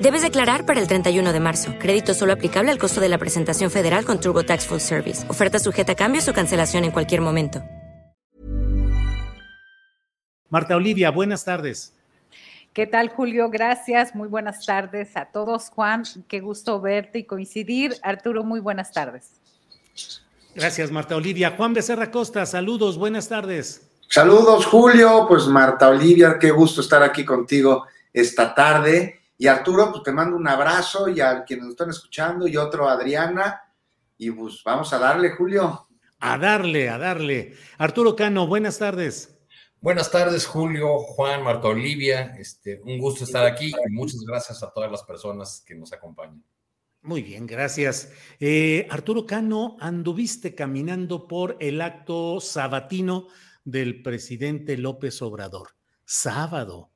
Debes declarar para el 31 de marzo. Crédito solo aplicable al costo de la presentación federal con TurboTax Full Service. Oferta sujeta a cambios o cancelación en cualquier momento. Marta Olivia, buenas tardes. ¿Qué tal, Julio? Gracias. Muy buenas tardes a todos. Juan, qué gusto verte y coincidir. Arturo, muy buenas tardes. Gracias, Marta Olivia. Juan Becerra Costa, saludos, buenas tardes. Saludos, Julio. Pues Marta Olivia, qué gusto estar aquí contigo esta tarde. Y Arturo, pues te mando un abrazo y a quienes nos están escuchando y otro a Adriana. Y pues vamos a darle, Julio. A darle, a darle. Arturo Cano, buenas tardes. Buenas tardes, Julio, Juan, Marta Olivia. Este, un gusto estar aquí y muchas gracias a todas las personas que nos acompañan. Muy bien, gracias. Eh, Arturo Cano, anduviste caminando por el acto sabatino del presidente López Obrador. Sábado,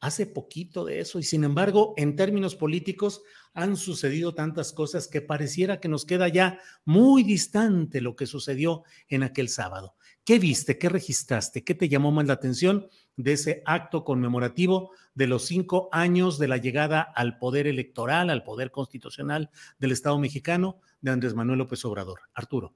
hace poquito de eso, y sin embargo, en términos políticos, han sucedido tantas cosas que pareciera que nos queda ya muy distante lo que sucedió en aquel sábado. ¿Qué viste? ¿Qué registraste? ¿Qué te llamó más la atención de ese acto conmemorativo de los cinco años de la llegada al poder electoral, al poder constitucional del Estado mexicano de Andrés Manuel López Obrador? Arturo.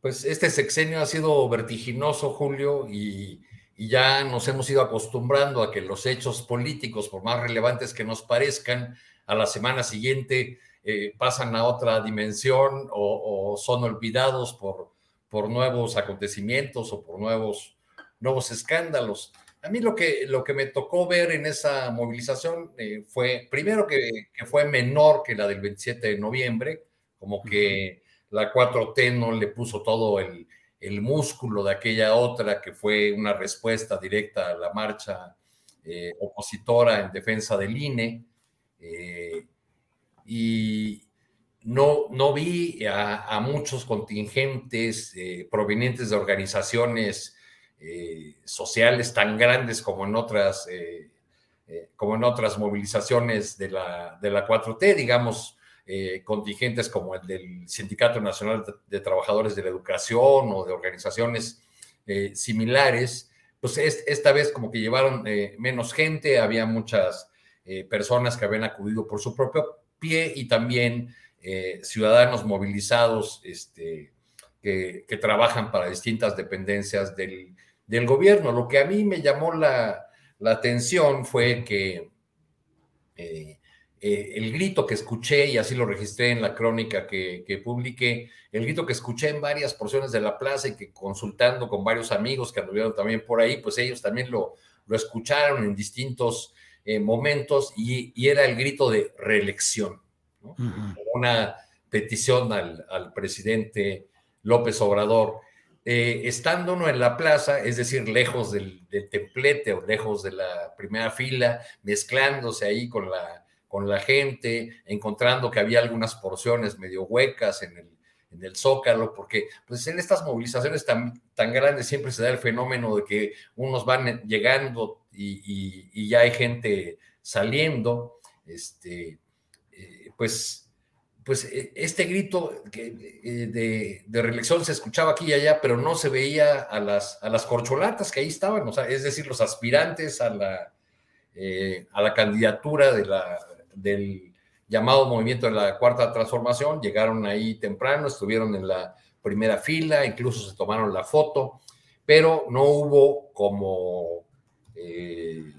Pues este sexenio ha sido vertiginoso, Julio, y, ya nos hemos ido acostumbrando a que los hechos políticos, por más relevantes que nos parezcan, a la semana siguiente eh, pasan a otra dimensión o son olvidados por por nuevos acontecimientos o por nuevos, nuevos escándalos. A mí lo que, lo que me tocó ver en esa movilización eh, fue, primero que, que, fue menor que la del 27 de noviembre, como que la 4T no le puso todo el, el músculo de aquella otra, que fue una respuesta directa a la marcha eh, opositora en defensa del INE. Eh, y, no, no vi a, muchos contingentes eh, provenientes de organizaciones sociales tan grandes como en otras, como en otras movilizaciones de la, de la 4T, digamos, contingentes como el del Sindicato Nacional de Trabajadores de la Educación o de organizaciones similares, pues esta vez como que llevaron menos gente, había muchas personas que habían acudido por su propio pie y también eh, ciudadanos movilizados este, que, trabajan para distintas dependencias del, gobierno. Lo que a mí me llamó la, atención fue que eh, eh, el grito que escuché, y así lo registré en la crónica que, que, publiqué, el grito que escuché en varias porciones de la plaza y que consultando con varios amigos que anduvieron también por ahí, pues ellos también lo, lo escucharon en distintos momentos y, y, era el grito de reelección una petición al, presidente López Obrador. Eh, estando uno en la plaza, es decir, lejos del, templete o lejos de la primera fila, mezclándose ahí con la, con la gente, encontrando que había algunas porciones medio huecas en el, en el zócalo, porque pues en estas movilizaciones tan, tan grandes siempre se da el fenómeno de que unos van llegando y, ya hay gente saliendo, este, pues, pues e, este grito eh, de, de, reelección se escuchaba aquí y allá, pero no se veía a las, a las corcholatas que ahí estaban, o sea, es decir, los aspirantes a la, eh, a la candidatura de la, del llamado movimiento de la cuarta transformación, llegaron ahí temprano, estuvieron en la primera fila, incluso se tomaron la foto, pero no hubo como eh,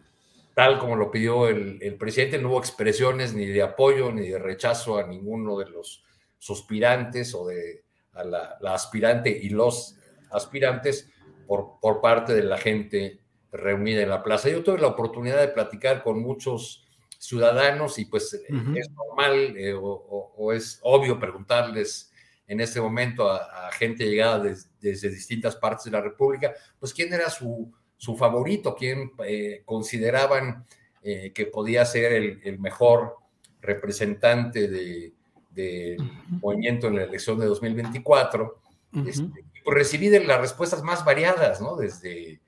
tal como lo pidió el, presidente, no hubo expresiones ni de apoyo ni de rechazo a ninguno de los suspirantes o de la, aspirante y los aspirantes por, por parte de la gente reunida en la plaza. Yo tuve la oportunidad de platicar con muchos ciudadanos y pues es normal eh, o, es obvio preguntarles en este momento a, gente llegada desde distintas partes de la República, pues quién era su, su favorito, quién eh, consideraban eh, que podía ser el, mejor representante del de movimiento en la elección de 2024. Este, pues recibí de las respuestas más variadas, ¿no? Desde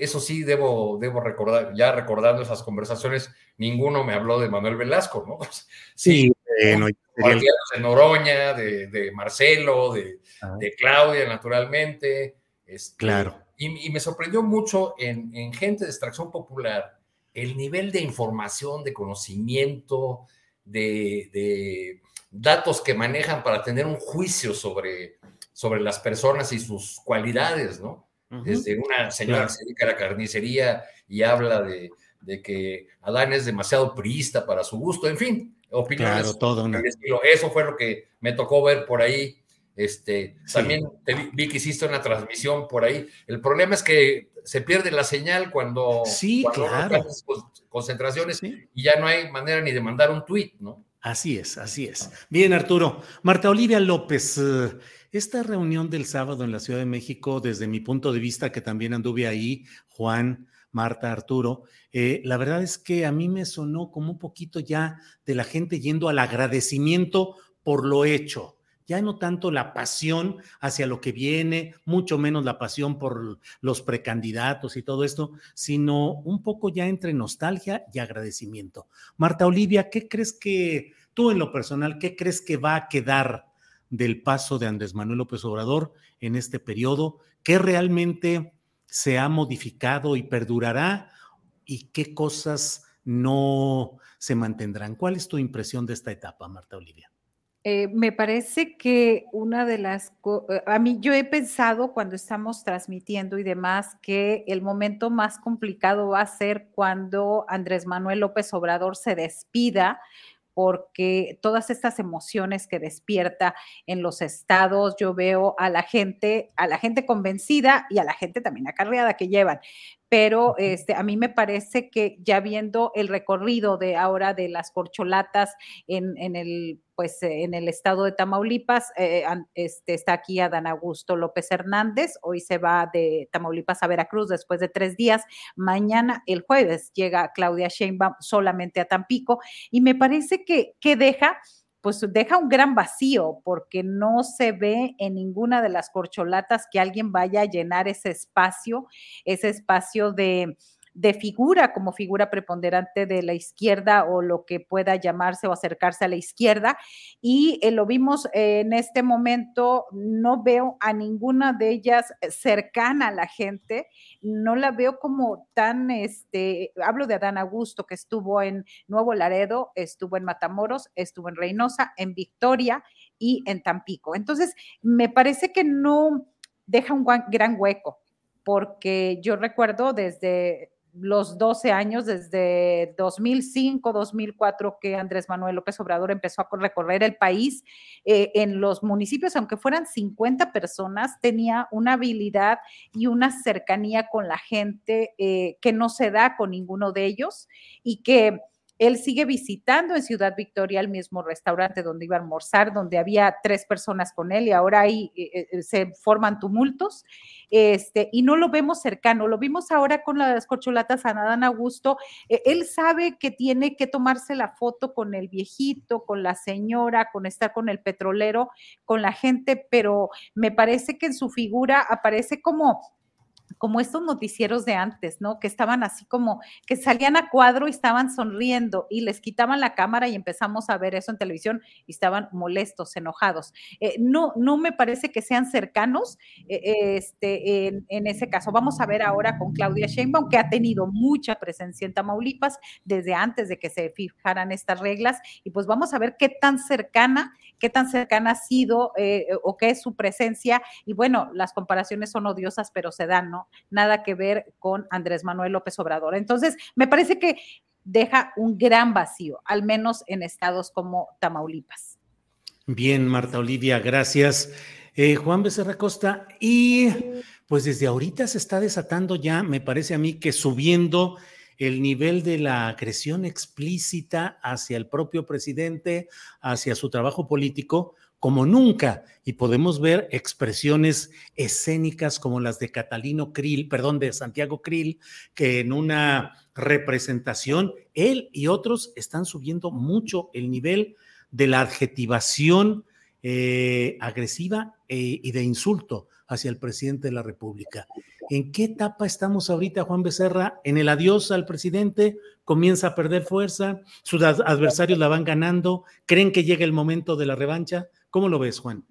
eso sí, debo, debo recordar, ya recordando esas conversaciones, ninguno me habló de Manuel Velasco, ¿no? Sí, bueno, de Noroña, de, Marcelo, ah. de, Claudia, naturalmente. Este, claro. Y, me sorprendió mucho en, gente de extracción popular el nivel de información, de conocimiento, de, datos que manejan para tener un juicio sobre, sobre las personas y sus cualidades, ¿no? Desde una señora que se dedica a la carnicería y habla de, que Adán es demasiado priista para su gusto, en fin, opiniones. Claro, todo Eso fue lo que me tocó ver por ahí. Este, También vi, que hiciste una transmisión por ahí. El problema es que se pierde la señal cuando, sí, claro. concentraciones y ya no hay manera ni de mandar un tweet, ¿no? Así es, así es. Bien, Arturo. Marta Olivia López, eh, esta reunión del sábado en la Ciudad de México, desde mi punto de vista, que también anduve ahí, Juan, Marta, Arturo, eh, la verdad es que a mí me sonó como un poquito ya de la gente yendo al agradecimiento por lo hecho. Ya no tanto la pasión hacia lo que viene, mucho menos la pasión por los precandidatos y todo esto, sino un poco ya entre nostalgia y agradecimiento. Marta Olivia, ¿qué crees que tú en lo personal, qué crees que va a quedar del paso de Andrés Manuel López Obrador en este periodo, qué realmente se ha modificado y perdurará y qué cosas no se mantendrán. ¿Cuál es tu impresión de esta etapa, Marta Olivia? Eh, me parece que una de las, eh, a mí yo he pensado cuando estamos transmitiendo y demás que el momento más complicado va a ser cuando Andrés Manuel López Obrador se despida porque todas estas emociones que despierta en los estados, yo veo a la gente, a la gente convencida y a la gente también acarreada que llevan pero este, a mí me parece que ya viendo el recorrido de ahora de las corcholatas en, en el pues en el estado de Tamaulipas, eh, este, está aquí Adán Augusto López Hernández, hoy se va de Tamaulipas a Veracruz después de tres días, mañana el jueves llega Claudia Sheinbaum solamente a Tampico y me parece que, que deja pues deja un gran vacío porque no se ve en ninguna de las corcholatas que alguien vaya a llenar ese espacio, ese espacio de, de figura como figura preponderante de la izquierda o lo que pueda llamarse o acercarse a la izquierda. Y eh, lo vimos en este momento, no veo a ninguna de ellas cercana a la gente, no la veo como tan, este, hablo de Adán Augusto, que estuvo en Nuevo Laredo, estuvo en Matamoros, estuvo en Reynosa, en Victoria y en Tampico. Entonces, me parece que no deja un gran hueco porque yo recuerdo desde los 12 años, desde 2005, 2004, que Andrés Manuel López Obrador empezó a recorrer el país, eh, en los municipios, aunque fueran 50 personas, tenía una habilidad y una cercanía con la gente eh, que no se da con ninguno de ellos y que él sigue visitando en Ciudad Victoria el mismo restaurante donde iba a almorzar, donde había tres personas con él y ahora ahí eh, eh, se forman tumultos. Este, y no lo vemos cercano, lo vimos ahora con las corcholatas a Adán Augusto. Eh, él sabe que tiene que tomarse la foto con el viejito, con la señora, con estar con el petrolero, con la gente, pero me parece que en su figura aparece como como estos noticieros de antes, ¿no? Que estaban así como, que salían a cuadro y estaban sonriendo y les quitaban la cámara y empezamos a ver eso en televisión y estaban molestos, enojados. Eh, no, no me parece que sean cercanos eh, este, en, ese caso. Vamos a ver ahora con Claudia Sheinbaum, que ha tenido mucha presencia en Tamaulipas desde antes de que se fijaran estas reglas y pues vamos a ver qué tan cercana, qué tan cercana ha sido eh, o qué es su presencia y bueno, las comparaciones son odiosas, pero se dan, ¿no? Nada que ver con Andrés Manuel López Obrador. Entonces, me parece que deja un gran vacío, al menos en estados como Tamaulipas. Bien, Marta Olivia, gracias. Eh, Juan Becerra Costa, y pues desde ahorita se está desatando ya, me parece a mí que subiendo el nivel de la agresión explícita hacia el propio presidente, hacia su trabajo político, como nunca. Y podemos ver expresiones escénicas como las de Catalino Krill, perdón, de Santiago Krill, que en una representación, él y otros están subiendo mucho el nivel de la adjetivación eh, agresiva eh, y de insulto hacia el presidente de la República. ¿En qué etapa estamos ahorita, Juan Becerra? ¿En el adiós al presidente? ¿Comienza a perder fuerza? ¿Sus adversarios la van ganando? ¿Creen que llega el momento de la revancha? ¿Cómo lo ves, Juan?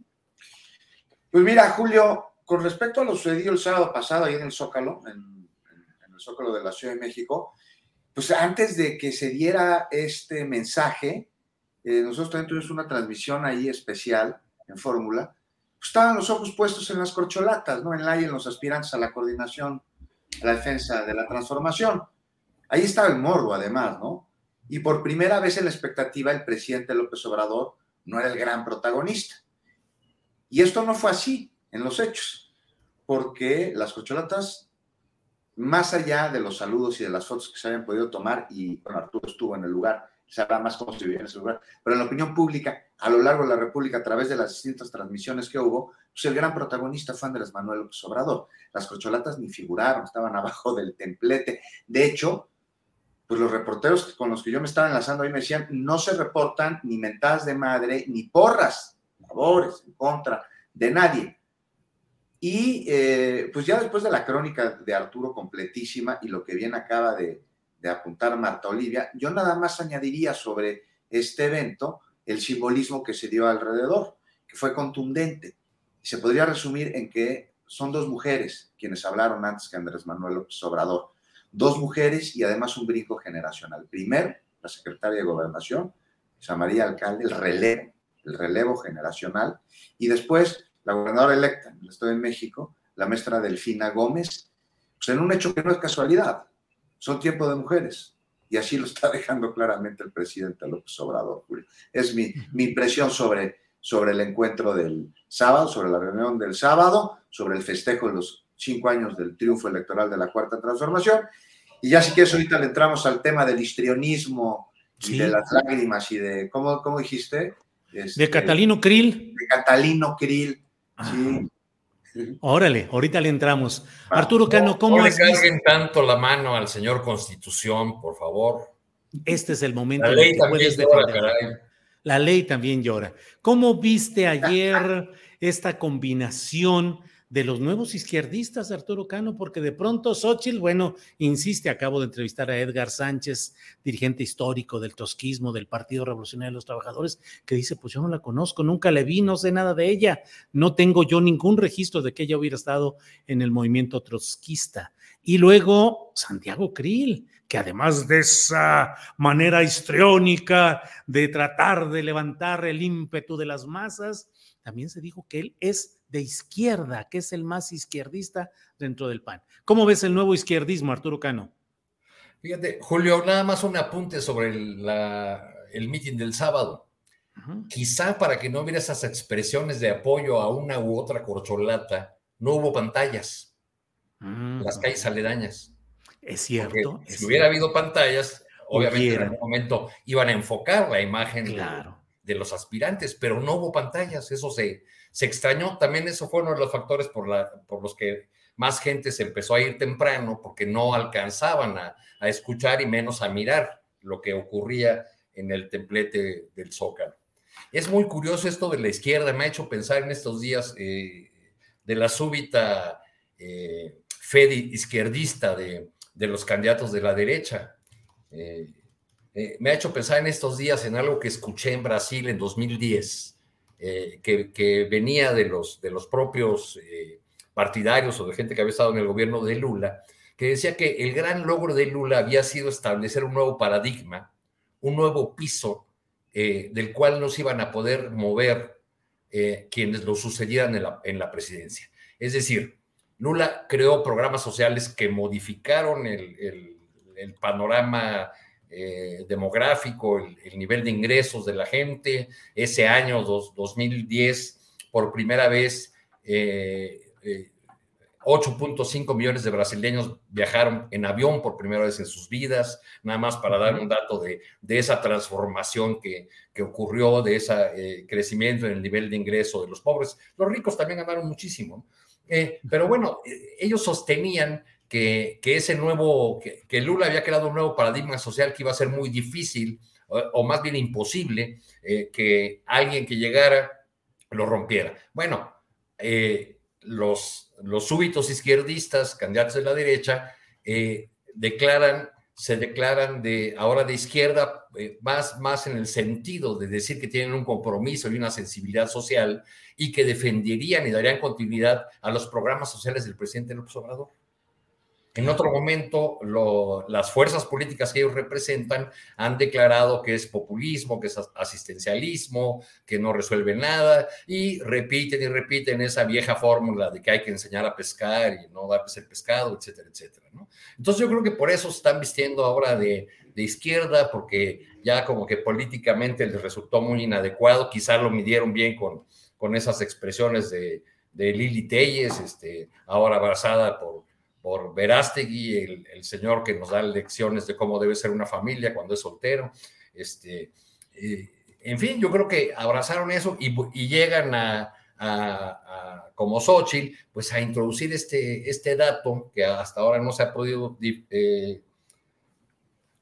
Pues mira, Julio, con respecto a lo sucedido el sábado pasado ahí en el Zócalo, en, el Zócalo de la Ciudad de México, pues antes de que se diera este mensaje, eh, nosotros también tuvimos una transmisión ahí especial en Fórmula, pues estaban los ojos puestos en las corcholatas, ¿no? En la y en los aspirantes a la coordinación, a la defensa de la transformación. Ahí estaba el morbo, además, ¿no? Y por primera vez en la expectativa, el presidente López Obrador no era el gran protagonista. Y esto no fue así en los hechos, porque las corcholatas, más allá de los saludos y de las fotos que se habían podido tomar, y bueno, Arturo estuvo en el lugar, sabrá más cómo se vivía en ese lugar, pero en la opinión pública, a lo largo de la República, a través de las distintas transmisiones que hubo, pues el gran protagonista fue Andrés Manuel López Obrador. Las corcholatas ni figuraron, estaban abajo del templete. De hecho, pues los reporteros con los que yo me estaba enlazando ahí me decían, no se reportan ni mentadas de madre, ni porras, favores, en contra de nadie. Y eh, pues ya después de la crónica de Arturo completísima y lo que bien acaba de, de apuntar Marta Olivia, yo nada más añadiría sobre este evento el simbolismo que se dio alrededor, que fue contundente. Se podría resumir en que son dos mujeres quienes hablaron antes que Andrés Manuel López dos mujeres y además un brinco generacional. Primero, la secretaria de Gobernación, Isa María Alcalde, el relevo, el relevo generacional, y después la gobernadora electa en el Estado de México, la maestra Delfina Gómez, pues en un hecho que no es casualidad, son tiempo de mujeres, y así lo está dejando claramente el presidente López Obrador, Julio. Es mi, mi impresión sobre, sobre el encuentro del sábado, sobre la reunión del sábado, sobre el festejo de los cinco años del triunfo electoral de la Cuarta Transformación. Y ya si quieres, ahorita le entramos al tema del histrionismo y de las lágrimas y de, ¿cómo, cómo dijiste? Este, de Catalino Krill. De Catalino Krill, ah. sí. Órale, ahorita le entramos. Arturo Cano, ¿cómo no le carguen tanto la mano al señor Constitución, por favor. Este es el momento. La ley también llora, La ley también llora. ¿Cómo viste ayer esta combinación de los nuevos izquierdistas, Arturo Cano, porque de pronto Xochitl, bueno, insiste, acabo de entrevistar a Edgar Sánchez, dirigente histórico del tosquismo del Partido Revolucionario de los Trabajadores, que dice, pues yo no la conozco, nunca la vi, no sé nada de ella, no tengo yo ningún registro de que ella hubiera estado en el movimiento trotskista. Y luego Santiago Krill, que además de esa manera histriónica de tratar de levantar el ímpetu de las masas, también se dijo que él es de izquierda, que es el más izquierdista dentro del PAN. ¿Cómo ves el nuevo izquierdismo, Arturo Cano? Fíjate, Julio, nada más un apunte sobre el, la, mitin del sábado. Quizá para que no hubiera esas expresiones de apoyo a una u otra corcholata, no hubo pantallas, mm, las calles aledañas. Es cierto. si hubiera habido pantallas, obviamente en algún momento iban a enfocar la imagen de, de, los aspirantes, pero no hubo pantallas, eso se, se extrañó. También eso fue uno de los factores por, la, por los que más gente se empezó a ir temprano porque no alcanzaban a, escuchar y menos a mirar lo que ocurría en el templete del Zócalo. Es muy curioso esto de la izquierda, me ha hecho pensar en estos días eh, de la súbita eh, fe izquierdista de, los candidatos de la derecha. Eh, me ha hecho pensar en estos días en algo que escuché en Brasil en 2010 eh, que, venía de los, de los propios eh, partidarios o de gente que había estado en el gobierno de Lula, que decía que el gran logro de Lula había sido establecer un nuevo paradigma, un nuevo piso eh, del cual no se iban a poder mover quienes lo sucedieran en la, en la, presidencia. Es decir, Lula creó programas sociales que modificaron el, el, el panorama eh, demográfico, el, nivel de ingresos de la gente. Ese año, 2010, por primera vez, 8.5 millones de brasileños viajaron en avión por primera vez en sus vidas, nada más para dar un dato de, esa transformación que, ocurrió, de ese eh, crecimiento en el nivel de ingreso de los pobres. Los ricos también ganaron muchísimo. Eh, pero bueno, eh, ellos sostenían que, ese nuevo, que, Lula había creado un nuevo paradigma social que iba a ser muy difícil o, más bien imposible que alguien que llegara lo rompiera. Bueno, los los súbitos izquierdistas, candidatos de la derecha, eh, declaran, se declaran de ahora de izquierda, eh, más, más en el sentido de decir que tienen un compromiso y una sensibilidad social y que defenderían y darían continuidad a los programas sociales del presidente López Obrador. En otro momento, las fuerzas políticas que ellos representan han declarado que es populismo, que es asistencialismo, que no resuelve nada, y repiten y repiten esa vieja fórmula de que hay que enseñar a pescar y no darles el pescado, etcétera, etcétera. Entonces yo creo que por eso están vistiendo ahora de, izquierda, porque ya como que políticamente les resultó muy inadecuado, quizá lo midieron bien con, con esas expresiones de, de Lili Telles, este, ahora abrazada por por Verástegui, el, el, señor que nos da lecciones de cómo debe ser una familia cuando es soltero. Este, eh, en fin, yo creo que abrazaron eso y, llegan a, como Xochitl, pues a introducir este, este dato que hasta ahora no se ha podido eh,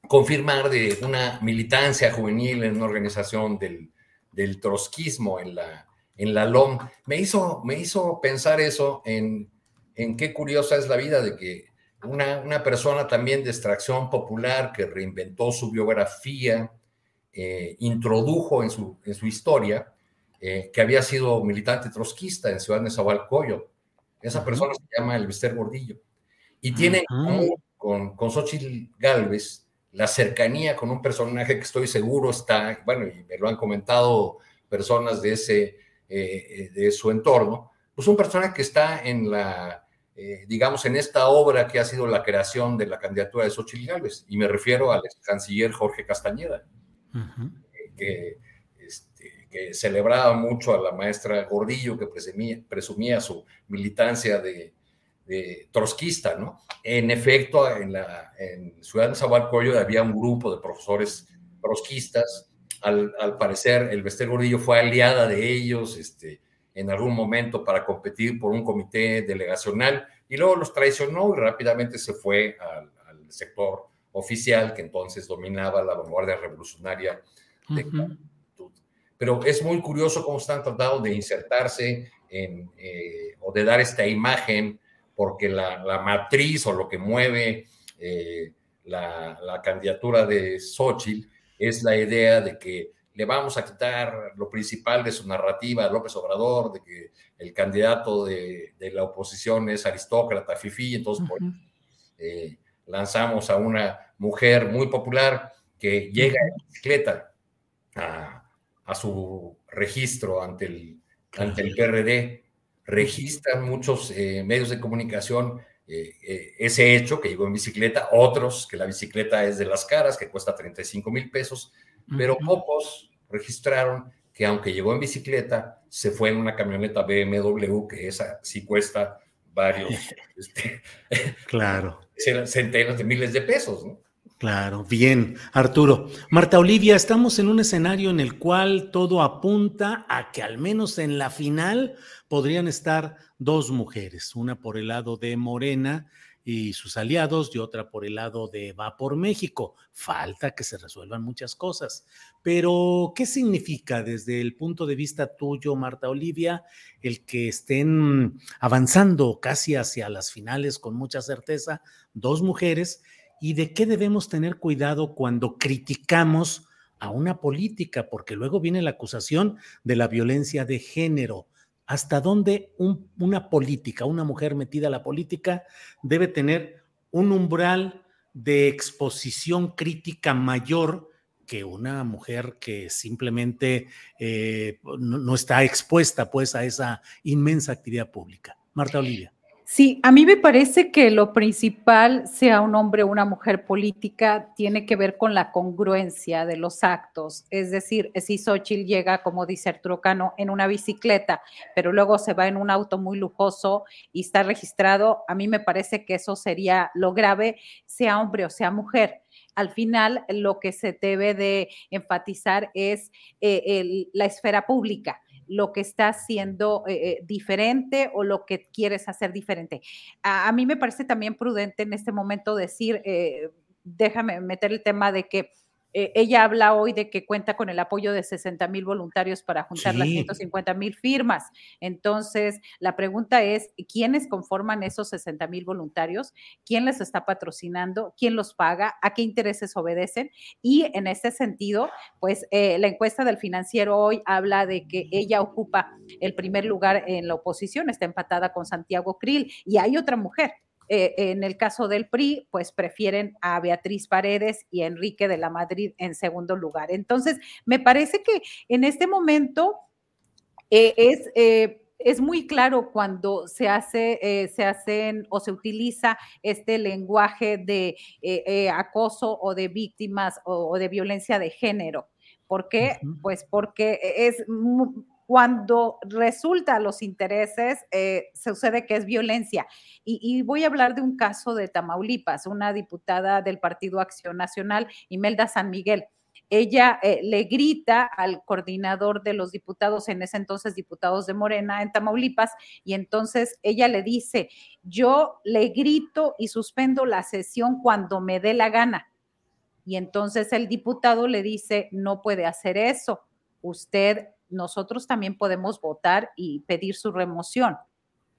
confirmar de una militancia juvenil en una organización del, del trotskismo en la, en la LOM. Me hizo, me hizo pensar eso en en qué curiosa es la vida de que una, persona también de extracción popular que reinventó su biografía, eh, introdujo en su, en su historia eh, que había sido militante trotskista en Ciudad de Zahualcoyo. Esa persona se llama Elvester Gordillo. Y tiene con, con Xochitl Galvez la cercanía con un personaje que estoy seguro está, bueno, y me lo han comentado personas de, ese, eh, de su entorno, pues un personaje que está en la eh, digamos, en esta obra que ha sido la creación de la candidatura de Xochitl Gálvez, y me refiero al canciller Jorge Castañeda, que, este, que, celebraba mucho a la maestra Gordillo, que presumía, su militancia de, trotskista, ¿no? En efecto, en, la, en Ciudad de Zabalcoyo había un grupo de profesores trotskistas, al, al parecer el Bester Gordillo fue aliada de ellos, este, en algún momento para competir por un comité delegacional y luego los traicionó y rápidamente se fue al, sector oficial que entonces dominaba la vanguardia revolucionaria de Pero es muy curioso cómo están tratando de insertarse en, eh, o de dar esta imagen, porque la, matriz o lo que mueve eh, la, la, candidatura de Xochitl es la idea de que le vamos a quitar lo principal de su narrativa a López Obrador, de que el candidato de, la oposición es aristócrata, fifí, entonces eh, lanzamos a una mujer muy popular que llega en bicicleta a, su registro ante el, ante el PRD, registran muchos eh, medios de comunicación eh, ese hecho que llegó en bicicleta, otros que la bicicleta es de las caras, que cuesta 35 mil pesos, pero pocos registraron que aunque llegó en bicicleta, se fue en una camioneta BMW, que esa sí cuesta varios, este, claro. centenas de miles de pesos, ¿no? Claro, bien, Arturo. Marta Olivia, estamos en un escenario en el cual todo apunta a que al menos en la final podrían estar dos mujeres, una por el lado de Morena y sus aliados y otra por el lado de Va por México. Falta que se resuelvan muchas cosas. Pero, ¿qué significa desde el punto de vista tuyo, Marta Olivia, el que estén avanzando casi hacia las finales con mucha certeza dos mujeres? ¿Y de qué debemos tener cuidado cuando criticamos a una política? Porque luego viene la acusación de la violencia de género hasta dónde una política, una mujer metida a la política, debe tener un umbral de exposición crítica mayor que una mujer que simplemente eh, no, está expuesta pues a esa inmensa actividad pública. Marta Olivia. Sí, a mí me parece que lo principal, sea un hombre o una mujer política, tiene que ver con la congruencia de los actos. Es decir, si Xochitl llega, como dice Arturo Cano, en una bicicleta, pero luego se va en un auto muy lujoso y está registrado, a mí me parece que eso sería lo grave, sea hombre o sea mujer al final lo que se debe de enfatizar es eh, la esfera pública lo que está haciendo eh, eh, diferente o lo que quieres hacer diferente. A, mí me parece también prudente en este momento decir, eh, déjame meter el tema de que eh, ella habla hoy de que cuenta con el apoyo de 60 mil voluntarios para juntar las 150 mil firmas. Entonces, la pregunta es, ¿quiénes conforman esos 60 mil voluntarios? ¿Quién les está patrocinando? ¿Quién los paga? ¿A qué intereses obedecen? Y en este sentido, pues eh, la encuesta del financiero hoy habla de que ella ocupa el primer lugar en la oposición, está empatada con Santiago Krill y hay otra mujer eh, en el caso del PRI, pues prefieren a Beatriz Paredes y a Enrique de la Madrid en segundo lugar. Entonces, me parece que en este momento eh, es... Eh, es muy claro cuando se hace, se hacen o se utiliza este lenguaje de acoso o de víctimas o, de violencia de género. ¿Por qué? Pues porque es cuando resulta los intereses, eh, sucede que es violencia. Y, voy a hablar de un caso de Tamaulipas, una diputada del Partido Acción Nacional, Imelda San Miguel. Ella eh, le grita al coordinador de los diputados, en ese entonces diputados de Morena en Tamaulipas, y entonces ella le dice, yo le grito y suspendo la sesión cuando me dé la gana. Y entonces el diputado le dice, no puede hacer eso. Usted nosotros también podemos votar y pedir su remoción.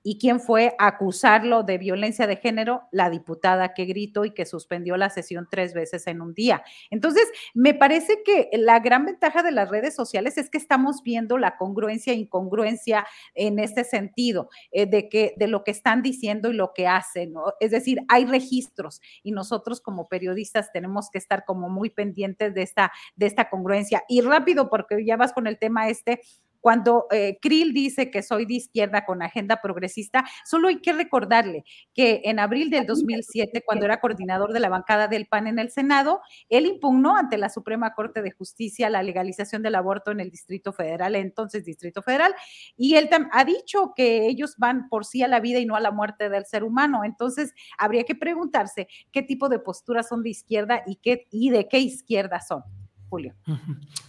¿Y quién fue a acusarlo de violencia de género? La diputada que gritó y que suspendió la sesión tres veces en un día. Entonces, me parece que la gran ventaja de las redes sociales es que estamos viendo la congruencia e incongruencia en este sentido, eh, de, que, de lo que están diciendo y lo que hacen. Es decir, hay registros y nosotros como periodistas tenemos que estar como muy pendientes de esta, de esta congruencia. Y rápido, porque ya vas con el tema este, cuando eh, Krill dice que soy de izquierda con agenda progresista, solo hay que recordarle que en abril del 2007, cuando era coordinador de la bancada del PAN en el Senado, él impugnó ante la Suprema Corte de Justicia la legalización del aborto en el Distrito Federal, entonces Distrito Federal, y él ha dicho que ellos van por sí a la vida y no a la muerte del ser humano. Entonces, habría que preguntarse qué tipo de posturas son de izquierda y, qué, y de qué izquierda son. Julio.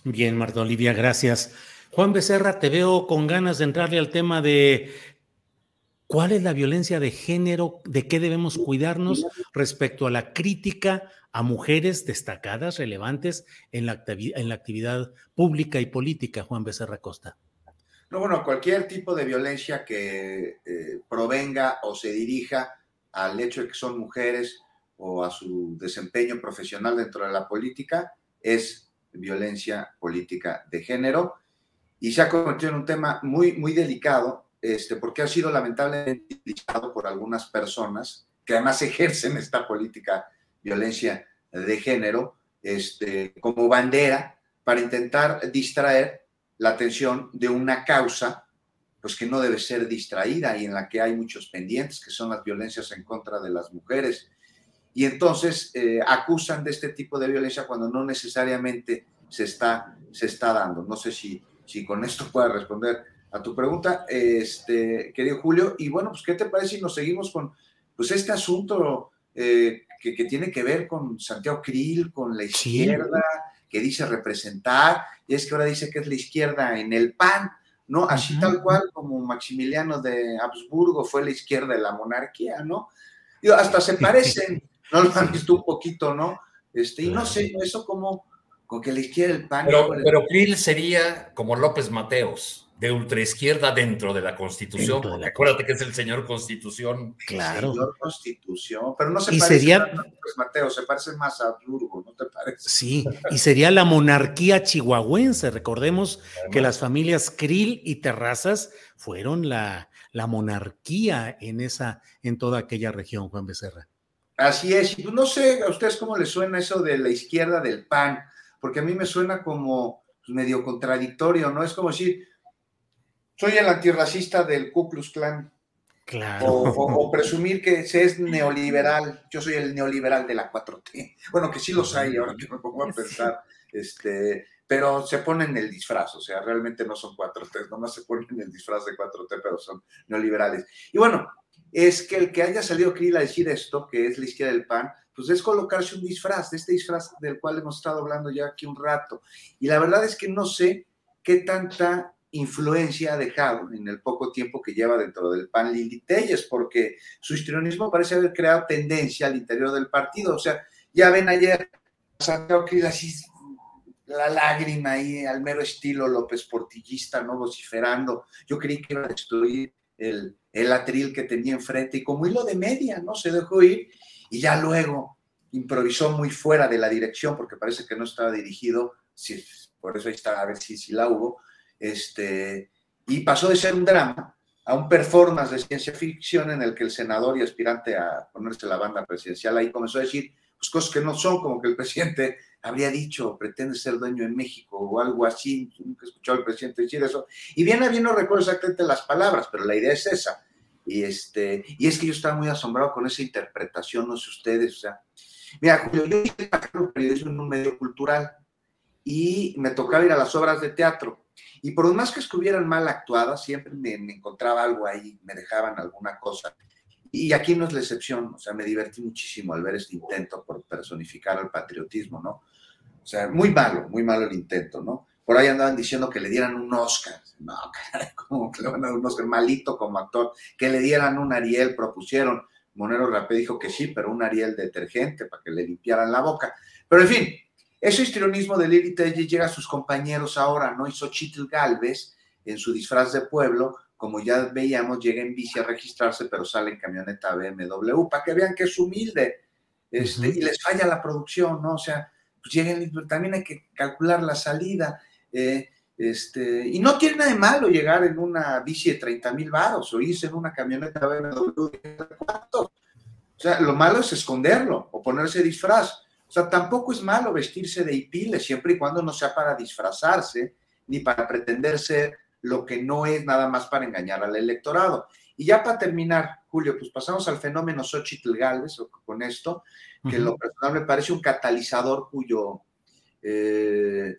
Bien, Marta Olivia, gracias. Juan Becerra, te veo con ganas de entrarle al tema de cuál es la violencia de género, de qué debemos cuidarnos respecto a la crítica a mujeres destacadas, relevantes en la, actividad pública y política, Juan Becerra Costa. No, bueno, cualquier tipo de violencia que eh, provenga o se dirija al hecho de que son mujeres o a su desempeño profesional dentro de la política es violencia política de género y se ha convertido en un tema muy, muy delicado, este, porque ha sido lamentablemente utilizado por algunas personas que además ejercen esta política violencia de género este, como bandera para intentar distraer la atención de una causa pues que no debe ser distraída y en la que hay muchos pendientes, que son las violencias en contra de las mujeres. Y entonces eh, acusan de este tipo de violencia cuando no necesariamente se está, se está dando. No sé si si con esto pueda responder a tu pregunta, este, querido Julio. Y bueno, pues, ¿qué te parece si nos seguimos con pues, este asunto eh, que, tiene que ver con Santiago Krill, con la izquierda, que dice representar, y es que ahora dice que es la izquierda en el PAN, ¿no? Así tal cual como Maximiliano de Habsburgo fue la izquierda de la monarquía, ¿no? Digo, hasta se parecen, ¿no? Lo han visto un poquito, ¿no? Este, y no sé, eso como con que la izquierda el PAN. Pero, pero Krill sería como López Mateos, de ultraizquierda dentro de la Constitución. acuérdate que es el señor Constitución. Claro. Señor Constitución, pero no se parece sería... a López Mateos, se parece más a Burgo, ¿no te parece? Sí, y sería la monarquía chihuahuense. Recordemos que las familias Krill y Terrazas fueron la, la monarquía en, esa, en toda aquella región, Juan Becerra. Así es, y pues no sé a ustedes cómo les suena eso de la izquierda del PAN porque a mí me suena como pues, medio contradictorio, ¿no? Es como decir, soy el antirracista del Ku Klux Klan. Claro. O, presumir que se es neoliberal. Yo soy el neoliberal de la 4T. Bueno, que sí los hay, ahora que me pongo a pensar. Este, pero se ponen el disfraz, o sea, realmente no son 4T, nomás se ponen el disfraz de 4T, pero son neoliberales. Y bueno, es que el que haya salido Krill a decir esto, que es la izquierda del PAN, pues es colocarse un disfraz, de este disfraz del cual hemos estado hablando ya aquí un rato. Y la verdad es que no sé qué tanta influencia ha dejado en el poco tiempo que lleva dentro del PAN Lili Telles, porque su histrionismo parece haber creado tendencia al interior del partido. O sea, ya ven ayer Santiago Krill así la lágrima ahí, al mero estilo López Portillista, ¿no? Vociferando. Yo creí que iba a destruir el, el atril que tenía enfrente y como hilo de media, ¿no? Se dejó ir y ya luego improvisó muy fuera de la dirección porque parece que no estaba dirigido, si, por eso ahí está, a ver si, si la hubo, este, y pasó de ser un drama a un performance de ciencia ficción en el que el senador y aspirante a ponerse la banda presidencial ahí comenzó a decir pues, cosas que no son, como que el presidente habría dicho, pretende ser dueño en México o algo así, nunca he escuchado al presidente decir eso, y bien a bien no recuerdo exactamente las palabras, pero la idea es esa, y, este, y es que yo estaba muy asombrado con esa interpretación, no sé ustedes, o sea, mira, yo hice periodismo en un medio cultural y me tocaba ir a las obras de teatro, y por más que estuvieran mal actuadas, siempre me, me encontraba algo ahí, me dejaban alguna cosa, y aquí no es la excepción, o sea, me divertí muchísimo al ver este intento por personificar al patriotismo, ¿no? O sea, muy malo, muy malo el intento, ¿no? Por ahí andaban diciendo que le dieran un Oscar. No, como que le van a dar un Oscar malito como actor. Que le dieran un Ariel, propusieron. Monero Rapé dijo que sí, pero un Ariel detergente para que le limpiaran la boca. Pero en fin, ese histrionismo de Lili llega a sus compañeros ahora, ¿no? Hizo Chitl Galvez en su disfraz de pueblo, como ya veíamos, llega en bici a registrarse, pero sale en camioneta BMW, para que vean que es humilde. Este, Y les falla la producción, ¿no? O sea, pues lleguen, también hay que calcular la salida. Eh, este, y no tiene nada de malo llegar en una bici de 30 mil baros o irse en una camioneta BMW. O sea, lo malo es esconderlo o ponerse disfraz. O sea, tampoco es malo vestirse de hipile siempre y cuando no sea para disfrazarse ni para pretender ser lo que no es nada más para engañar al electorado. Y ya para terminar, Julio, pues pasamos al fenómeno Xochitl Galvez con esto, que lo personal me parece un catalizador cuyo, eh,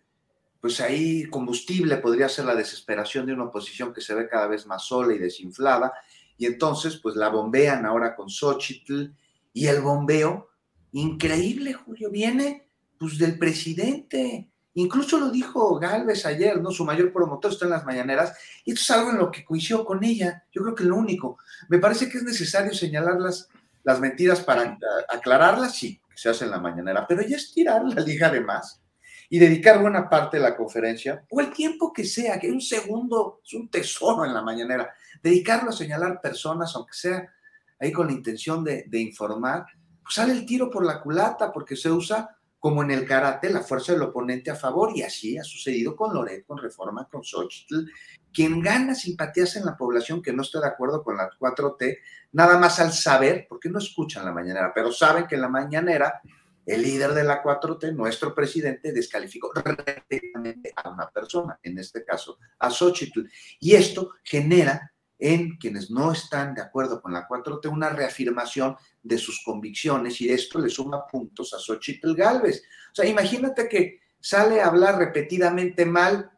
pues ahí combustible podría ser la desesperación de una oposición que se ve cada vez más sola y desinflada. Y entonces, pues la bombean ahora con Xochitl y el bombeo, increíble, Julio, viene pues del presidente Incluso lo dijo Galvez ayer, ¿no? Su mayor promotor está en las mañaneras, y esto es algo en lo que coincidió con ella. Yo creo que lo único. Me parece que es necesario señalar las, las mentiras para aclararlas, sí, se hace en la mañanera, pero ya es tirar la liga de más y dedicar buena parte de la conferencia, o el tiempo que sea, que un segundo es un tesoro en la mañanera, dedicarlo a señalar personas, aunque sea ahí con la intención de, de informar, pues sale el tiro por la culata, porque se usa como en el karate, la fuerza del oponente a favor, y así ha sucedido con Loret, con Reforma, con Xochitl, quien gana simpatías en la población que no está de acuerdo con la 4T, nada más al saber, porque no escuchan la mañanera, pero saben que en la mañanera el líder de la 4T, nuestro presidente, descalificó a una persona, en este caso a Xochitl, y esto genera en quienes no están de acuerdo con la 4T una reafirmación de sus convicciones y esto le suma puntos a Xochitl Galvez. O sea, imagínate que sale a hablar repetidamente mal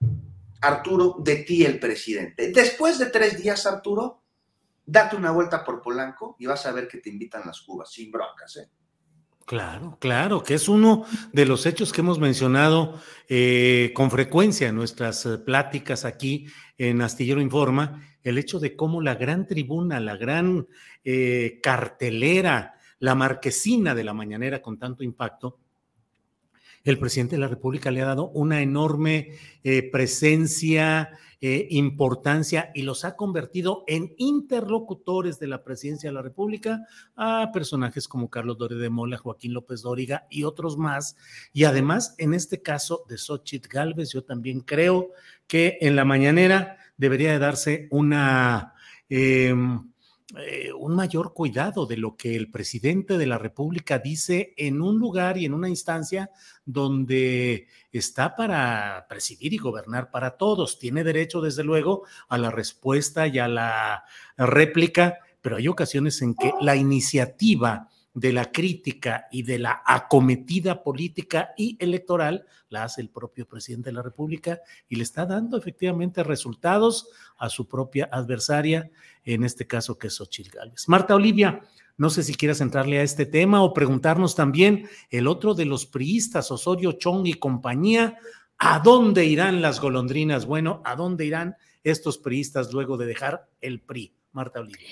Arturo de ti el presidente. Después de tres días, Arturo, date una vuelta por Polanco y vas a ver que te invitan las cubas, sin broncas, ¿eh? Claro, claro, que es uno de los hechos que hemos mencionado eh, con frecuencia en nuestras eh, pláticas aquí en Astillero Informa, el hecho de cómo la gran tribuna, la gran eh, cartelera, la marquesina de la mañanera con tanto impacto, el presidente de la República le ha dado una enorme presencia, eh, importancia y los ha convertido en interlocutores de la presidencia de la República a personajes como Carlos Dore de Mola, Joaquín López Dóriga y otros más. Y además, en este caso de Xochitl Galvez, yo también creo que en la mañanera debería de darse una... Em, eh, un mayor cuidado de lo que el presidente de la República dice en un lugar y en una instancia donde está para presidir y gobernar para todos. Tiene derecho, desde luego, a la respuesta y a la réplica, pero hay ocasiones en que la iniciativa de la crítica y de la acometida política y electoral la hace el propio presidente de la República y le está dando efectivamente resultados a su propia adversaria, en este caso que es Xochitl Gálvez. Marta Olivia, no sé si quieras entrarle a este tema o preguntarnos también el otro de los priistas, Osorio Chong y compañía, ¿a dónde irán las golondrinas? Bueno, ¿a dónde irán estos priistas luego de dejar el PRI? Marta Olivia.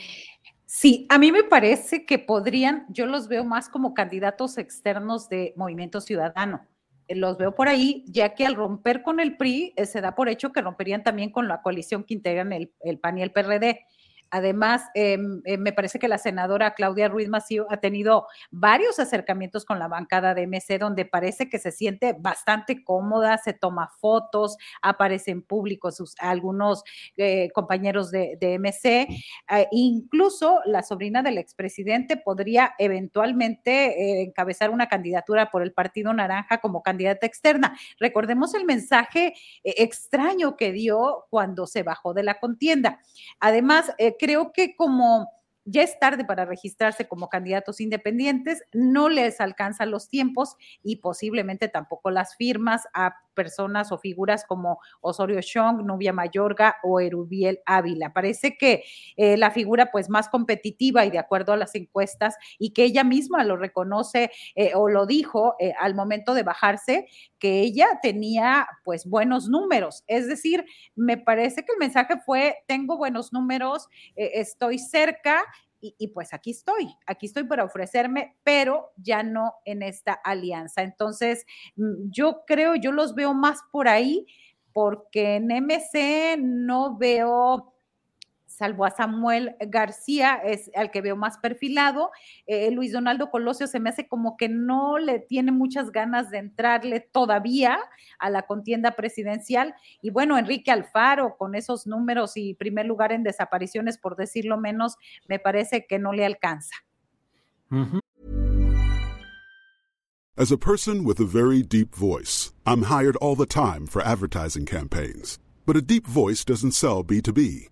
Sí, a mí me parece que podrían, yo los veo más como candidatos externos de Movimiento Ciudadano. Eh, los veo por ahí, ya que al romper con el PRI, eh, se da por hecho que romperían también con la coalición que integran el, el PAN y el PRD. Además, em, eh, me parece que la senadora Claudia Ruiz Massieu ha tenido varios acercamientos con la bancada de MC, donde parece que se siente bastante cómoda, se toma fotos, aparece en público sus algunos eh, compañeros de, MC. Eh, incluso la sobrina del expresidente podría eventualmente encabezar una candidatura por el Partido Naranja como candidata externa. Recordemos el mensaje extraño que dio cuando se bajó de la contienda. Además, creo que como ya es tarde para registrarse como candidatos independientes, no les alcanzan los tiempos y posiblemente tampoco las firmas a personas o figuras como Osorio Chong, Nubia Mayorga o Erubiel Ávila. Parece que eh, la figura pues más competitiva y de acuerdo a las encuestas y que ella misma lo reconoce eh, o lo dijo eh, al momento de bajarse, que ella tenía pues buenos números. Es decir, me parece que el mensaje fue, tengo buenos números, estoy cerca y, pues aquí estoy, aquí estoy para ofrecerme, pero ya no en esta alianza. Entonces, mm, yo creo, yo los veo más por ahí, porque en MC no veo salvo a Samuel García, es al que veo más perfilado. Eh, Luis Donaldo Colosio se me hace como que no le tiene muchas ganas de entrarle todavía a la contienda presidencial. Y bueno, Enrique Alfaro, con esos números y primer lugar en desapariciones, por decirlo menos, me parece que no le alcanza. As a person with a very deep voice, I'm hired all the time for advertising campaigns. But a deep voice doesn't sell B2B.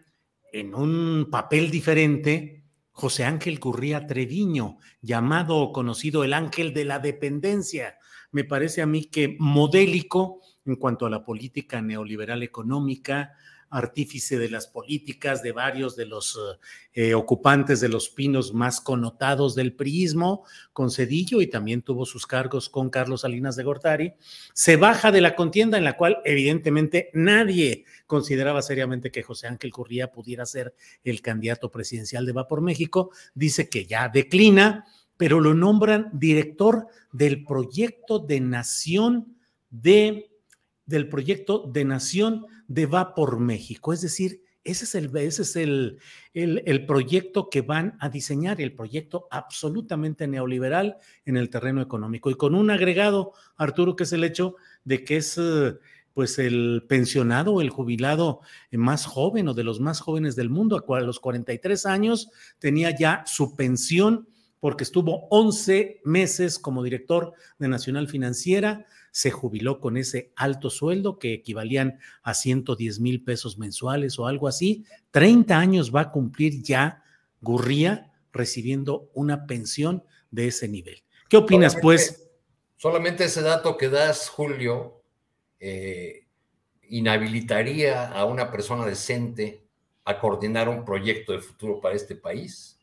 en un papel diferente José Ángel Curría Treviño, llamado o conocido el ángel de la dependencia. Me parece a mí que modélico en cuanto a la política neoliberal económica, artífice de las políticas de varios de los eh, ocupantes de los pinos más connotados del priismo, con Cedillo y también tuvo sus cargos con Carlos Salinas de Gortari, se baja de la contienda en la cual evidentemente nadie consideraba seriamente que José Ángel Curría pudiera ser el candidato presidencial de Va por México, dice que ya declina, pero lo nombran director del proyecto de nación de del proyecto de nación de Va por México. Es decir, ese es, el, ese es el, el, proyecto que van a diseñar, el proyecto absolutamente neoliberal en el terreno económico. Y con un agregado, Arturo, que es el hecho de que es eh, pues el pensionado o el jubilado más joven o de los más jóvenes del mundo, a los 43 años tenía ya su pensión porque estuvo 11 meses como director de Nacional Financiera, se jubiló con ese alto sueldo que equivalían a 110 mil pesos mensuales o algo así. 30 años va a cumplir ya Gurría recibiendo una pensión de ese nivel. ¿Qué opinas, pues? Solamente ese dato que das, Julio, eh, inhabilitaría a una persona decente a coordinar un proyecto de futuro para este país.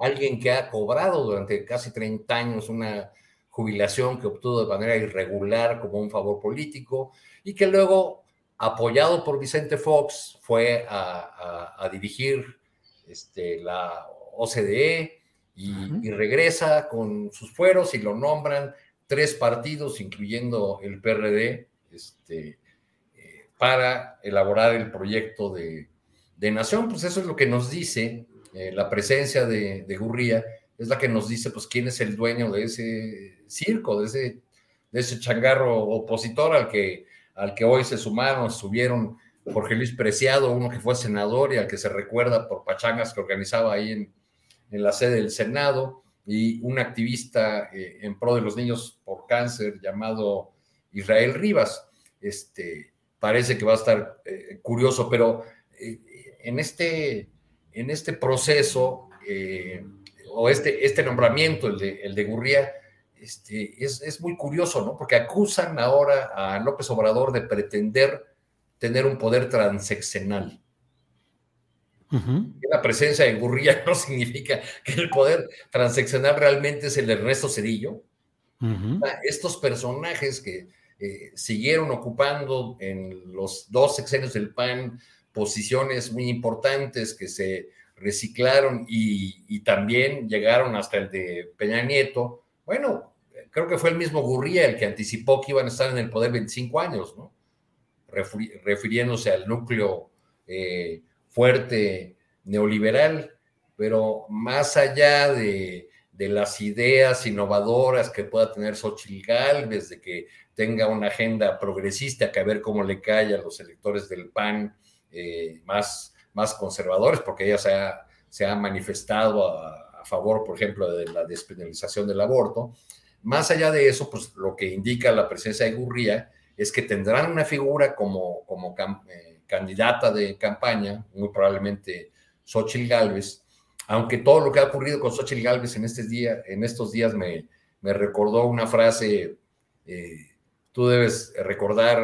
Alguien que ha cobrado durante casi 30 años una jubilación que obtuvo de manera irregular como un favor político y que luego, apoyado por Vicente Fox, fue a, dirigir este, la OCDE y, regresa con sus fueros y lo nombran tres partidos, incluyendo el PRD, este, eh, para elaborar el proyecto de, de nación, pues eso es lo que nos dice eh, la presencia de, Gurría, es la que nos dice pues quién es el dueño de ese circo, de ese, de ese changarro opositor al que, al que hoy se sumaron, subieron Jorge Luis Preciado, uno que fue senador y al que se recuerda por pachangas que organizaba ahí en, en la sede del Senado, y un activista eh, en pro de los niños por cáncer llamado Israel Rivas. Este, parece que va a estar eh, curioso, pero en este, en este proceso, eh, o este, este nombramiento, el de, el de Gurría, este, es, es, muy curioso, ¿no? Porque acusan ahora a López Obrador de pretender tener un poder transeccional. La presencia de Gurría no significa que el poder transeccional realmente es el de Ernesto Cedillo. Estos personajes que eh, siguieron ocupando en los dos sexenios del PAN posiciones muy importantes que se reciclaron y, también llegaron hasta el de Peña Nieto. Bueno, creo que fue el mismo Gurría el que anticipó que iban a estar en el poder 25 años, ¿no? refiriéndose al núcleo eh, fuerte neoliberal, pero más allá de, de, las ideas innovadoras que pueda tener Xochitl Gálvez, de que tenga una agenda progresista, que a ver cómo le cae a los electores del PAN, eh, más, más conservadores, porque ella se ha, manifestado a, favor, por ejemplo, de la despenalización del aborto. Más allá de eso, pues lo que indica la presencia de Gurría es que tendrán una figura como, eh, candidata de campaña, muy probablemente Xochitl Galvez, aunque todo lo que ha ocurrido con Xochitl Galvez en, este día, en estos días me, me recordó una frase, eh, tú debes recordar,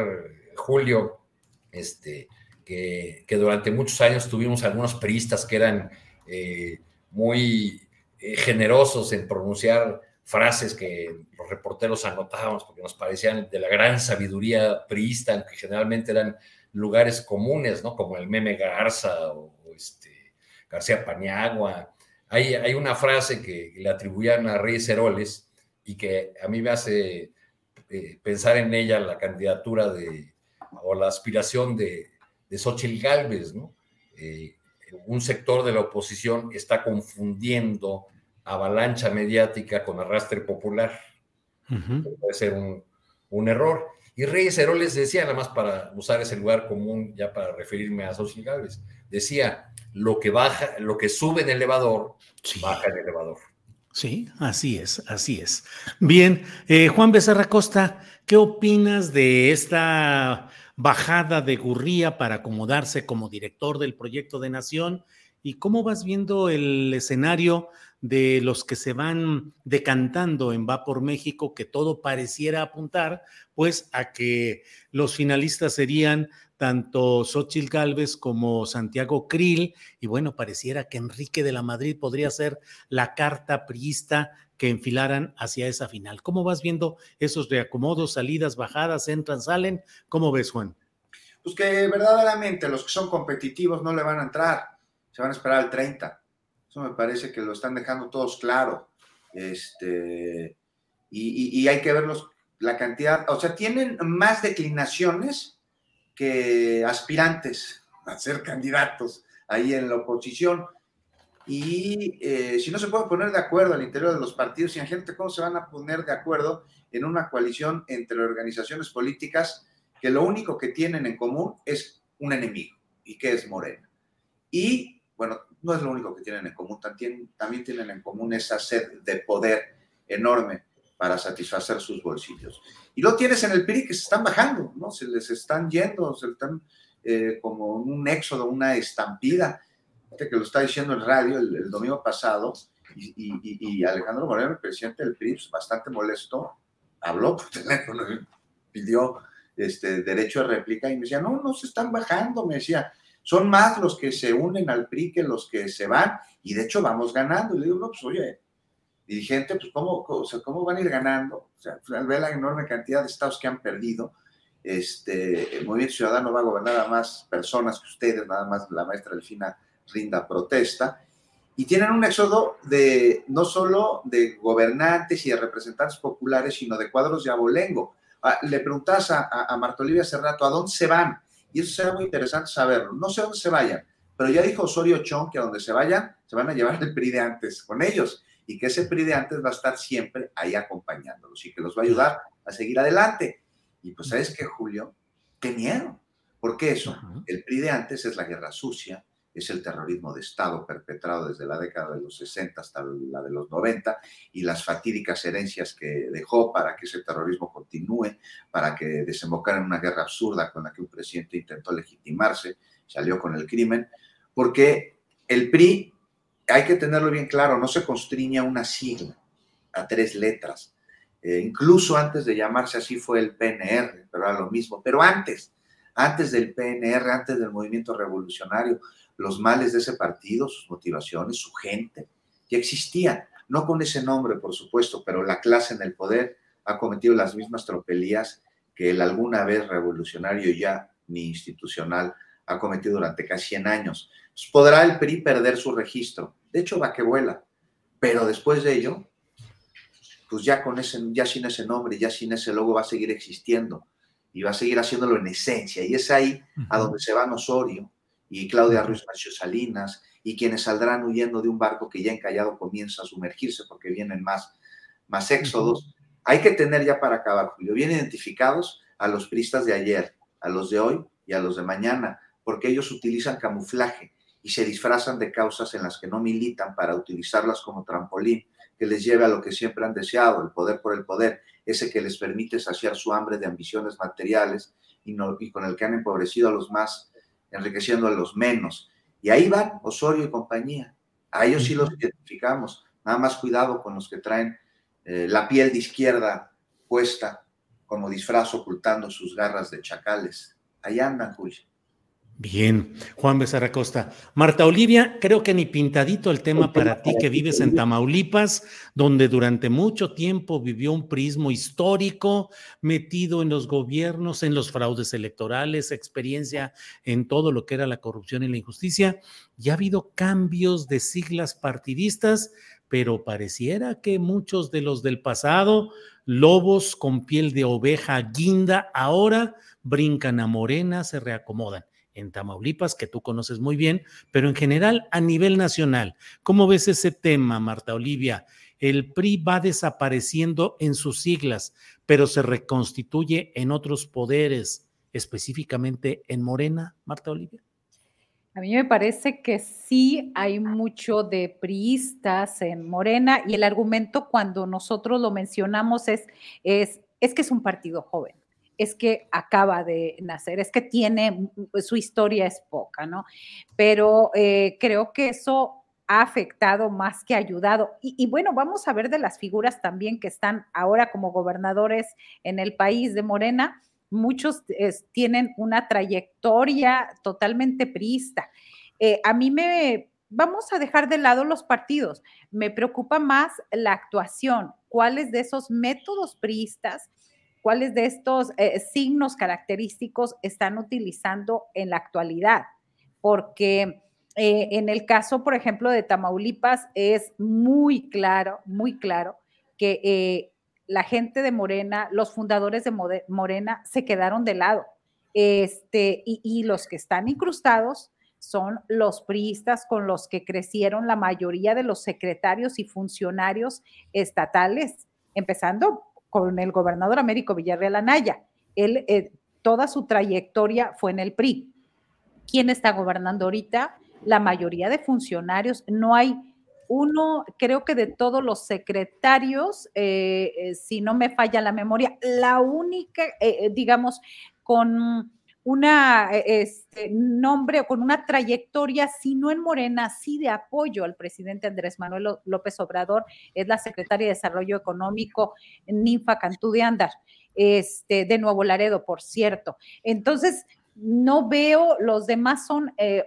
Julio, este, que, durante muchos años tuvimos algunos peristas que eran eh, muy eh, generosos en pronunciar frases que los reporteros anotábamos porque nos parecían de la gran sabiduría priista, que generalmente eran lugares comunes, ¿no? Como el meme Garza o, este, García Paniagua. Hay, hay una frase que le atribuían a Reyes Heroles y que a mí me hace eh, pensar en ella la candidatura de, o la aspiración de, de Xochitl Galvez, ¿no? Eh, un sector de la oposición está confundiendo avalancha mediática con arrastre popular. Puede ser un, error. Y Reyes Heroles decía, nada más para usar ese lugar común, ya para referirme a Xochitl Galvez, decía, lo que baja, lo que sube en el elevador, baja en el elevador. Sí, así es, así es. Bien, eh, Juan Becerra Costa, ¿qué opinas de esta bajada de Gurría para acomodarse como director del proyecto de Nación. ¿Y cómo vas viendo el escenario de los que se van decantando en Va por México, que todo pareciera apuntar, pues, a que los finalistas serían tanto Xochitl Galvez como Santiago Krill, y bueno, pareciera que Enrique de la Madrid podría ser la carta priista que enfilaran hacia esa final. ¿Cómo vas viendo esos reacomodos, salidas, bajadas, entran, salen? ¿Cómo ves, Juan? Pues que verdaderamente los que son competitivos no le van a entrar, se van a esperar al 30. Eso me parece que lo están dejando todos claro. Este, y, hay que verlos, la cantidad, o sea, tienen más declinaciones que aspirantes a ser candidatos ahí en la oposición. Y eh, si no se puede poner de acuerdo al interior de los partidos, imagínate cómo se van a poner de acuerdo en una coalición entre organizaciones políticas que lo único que tienen en común es un enemigo, y que es Morena. Y bueno, no es lo único que tienen en común, también, también tienen en común esa sed de poder enorme para satisfacer sus bolsillos. Y lo tienes en el PRI que se están bajando, ¿no? Se les están yendo, se están eh, como un éxodo, una estampida. Que lo está diciendo el radio el, domingo pasado, y, Alejandro Moreno, el presidente del PRI, pues, bastante molesto, habló por teléfono, pidió este, derecho de réplica y me decía, no, no se están bajando, me decía, son más los que se unen al PRI que los que se van, y de hecho vamos ganando. Y le digo, no, pues oye, dirigente, pues ¿cómo, cómo van a ir ganando? O sea, al ver la enorme cantidad de estados que han perdido, este, el Movimiento Ciudadano va a gobernar a más personas que ustedes, nada más la maestra Delfina rinda protesta, y tienen un éxodo de no solo de gobernantes y de representantes populares, sino de cuadros de abolengo. Ah, le preguntas a, a, Marta Olivia hace rato, ¿a dónde se van? Y eso será muy interesante saberlo. No sé a dónde se vayan, pero ya dijo Osorio Chong que a donde se vayan, se van a llevar el PRI de antes con ellos y que ese PRI de antes va a estar siempre ahí acompañándolos y que los va a ayudar a seguir adelante. Y pues, ¿sabes qué, Julio? ¡Qué miedo! Porque eso, el PRI de antes es la guerra sucia, es el terrorismo de Estado perpetrado desde la década de los 60 hasta la de los 90 y las fatídicas herencias que dejó para que ese terrorismo continúe, para que desembocara en una guerra absurda con la que un presidente intentó legitimarse, salió con el crimen, porque el PRI hay que tenerlo bien claro, no se constriña una sigla, a tres letras. Eh, incluso antes de llamarse así fue el PNR, pero era lo mismo. Pero antes, antes del PNR, antes del movimiento revolucionario, los males de ese partido, sus motivaciones, su gente, ya existían. No con ese nombre, por supuesto, pero la clase en el poder ha cometido las mismas tropelías que el alguna vez revolucionario ya ni institucional ha cometido durante casi 100 años. Pues, podrá el PRI perder su registro. De hecho, va que vuela. Pero después de ello, pues ya, con ese, ya sin ese nombre, ya sin ese logo va a seguir existiendo y va a seguir haciéndolo en esencia. Y es ahí a donde se van Osorio y Claudia Ruiz Macio Salinas y quienes saldrán huyendo de un barco que ya encallado comienza a sumergirse porque vienen más, más éxodos. Hay que tener ya para acabar, Julio, bien identificados a los pristas de ayer, a los de hoy y a los de mañana, porque ellos utilizan camuflaje y se disfrazan de causas en las que no militan para utilizarlas como trampolín que les lleve a lo que siempre han deseado, el poder por el poder, ese que les permite saciar su hambre de ambiciones materiales y, no, y con el que han empobrecido a los más, enriqueciendo a los menos. Y ahí van Osorio y compañía. A ellos sí los identificamos. Nada más cuidado con los que traen eh, la piel de izquierda puesta como disfraz ocultando sus garras de chacales. Ahí andan, Julio. Bien, Juan Becerra Costa. Marta Olivia, creo que ni pintadito el tema para ti que vives en Tamaulipas, donde durante mucho tiempo vivió un prismo histórico metido en los gobiernos, en los fraudes electorales, experiencia en todo lo que era la corrupción y la injusticia. Ya ha habido cambios de siglas partidistas, pero pareciera que muchos de los del pasado, lobos con piel de oveja guinda, ahora brincan a morena, se reacomodan en Tamaulipas, que tú conoces muy bien, pero en general a nivel nacional. ¿Cómo ves ese tema, Marta Olivia? El PRI va desapareciendo en sus siglas, pero se reconstituye en otros poderes, específicamente en Morena, Marta Olivia. A mí me parece que sí hay mucho de priistas en Morena y el argumento cuando nosotros lo mencionamos es, es, es que es un partido joven es que acaba de nacer, es que tiene, pues, su historia es poca, ¿no? Pero eh, creo que eso ha afectado más que ayudado. Y, bueno, vamos a ver de las figuras también que están ahora como gobernadores en el país de Morena. Muchos tienen una trayectoria totalmente priista. Eh, a mí me, vamos a dejar de lado los partidos. Me preocupa más la actuación, cuáles de esos métodos priistas cuáles de estos eh, signos característicos están utilizando en la actualidad, porque eh, en el caso, por ejemplo, de Tamaulipas es muy claro, muy claro que eh, la gente de Morena, los fundadores de Morena se quedaron de lado. Este, y, y los que están incrustados son los priistas con los que crecieron la mayoría de los secretarios y funcionarios estatales, empezando con el gobernador Américo Villarreal Anaya. Él, eh, toda su trayectoria fue en el PRI. ¿Quién está gobernando ahorita? la mayoría de funcionarios, no hay uno, creo que de todos los secretarios, eh, eh, si no me falla la memoria, la única, digamos, con una este, nombre o con una trayectoria, si no en Morena, sí de apoyo al presidente Andrés Manuel López Obrador, es la secretaria de Desarrollo Económico, Ninfa Cantú de Andar, este, de Nuevo Laredo, por cierto. Entonces, no veo, los demás son eh,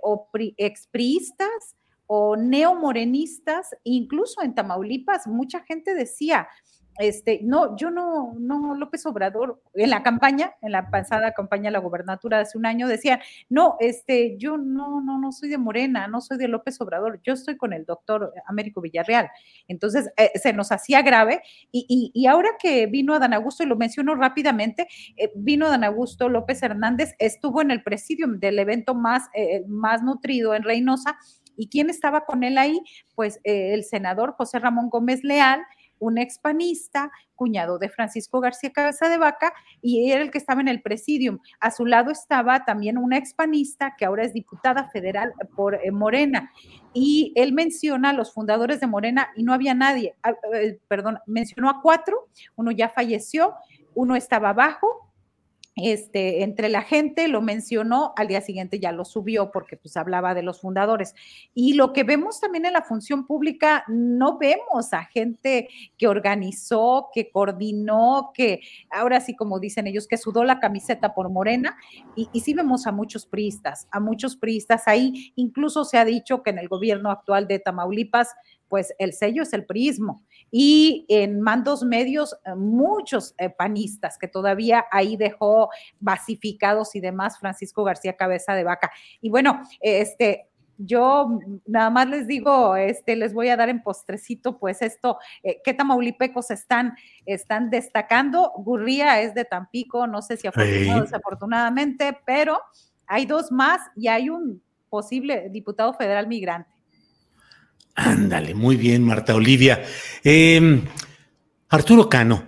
expriistas o neomorenistas, incluso en Tamaulipas, mucha gente decía, este, no, yo no, no, López Obrador, en la campaña, en la pasada campaña de la gobernatura hace un año, decía, no, este, yo no, no, no soy de Morena, no soy de López Obrador, yo estoy con el doctor Américo Villarreal. Entonces, eh, se nos hacía grave y, y, ahora que vino Adán Augusto, y lo menciono rápidamente, eh, vino Adán Augusto López Hernández, estuvo en el presidium del evento más, eh, más nutrido en Reynosa, ¿Y quién estaba con él ahí? Pues el senador José Ramón Gómez Leal, un expanista, cuñado de Francisco García Cabeza de Vaca, y era el que estaba en el presidium. A su lado estaba también una expanista que ahora es diputada federal por eh, Morena. Y él menciona a los fundadores de Morena y no había nadie, ah, eh, perdón, mencionó a cuatro, uno ya falleció, uno estaba abajo, este, entre la gente, lo mencionó, al día siguiente ya lo subió porque pues hablaba de los fundadores. Y lo que vemos también en la función pública, no vemos a gente que organizó, que coordinó, que ahora sí, como dicen ellos, que sudó la camiseta por Morena, y, sí vemos a muchos priistas, a muchos priistas ahí, incluso se ha dicho que en el gobierno actual de Tamaulipas, pues el sello es el prismo. Y en mandos medios, eh, muchos eh, panistas que todavía ahí dejó basificados y demás Francisco García Cabeza de Vaca. Y bueno, este, yo nada más les digo, este, les voy a dar en postrecito, pues esto, eh, ¿qué tamaulipecos están, están destacando? Gurría es de Tampico, no sé si afortunado o desafortunadamente, pero hay dos más y hay un posible diputado federal migrante. Ándale, muy bien, Marta Olivia. Em, Arturo Cano,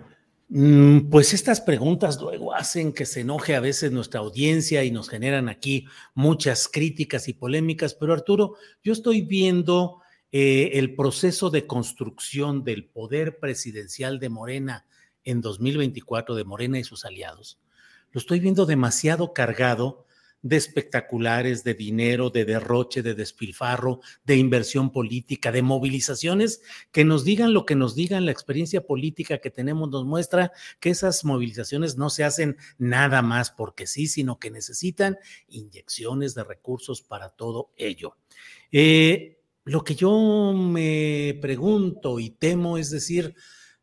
mm, pues estas preguntas luego hacen que se enoje a veces nuestra audiencia y nos generan aquí muchas críticas y polémicas, pero Arturo, yo estoy viendo eh, el proceso de construcción del poder presidencial de Morena en 2024, de Morena y sus aliados. Lo estoy viendo demasiado cargado de espectaculares, de dinero, de derroche, de despilfarro, de inversión política, de movilizaciones, que nos digan lo que nos digan, la experiencia política que tenemos nos muestra que esas movilizaciones no se hacen nada más porque sí, sino que necesitan inyecciones de recursos para todo ello. Eh, lo que yo me pregunto y temo es decir,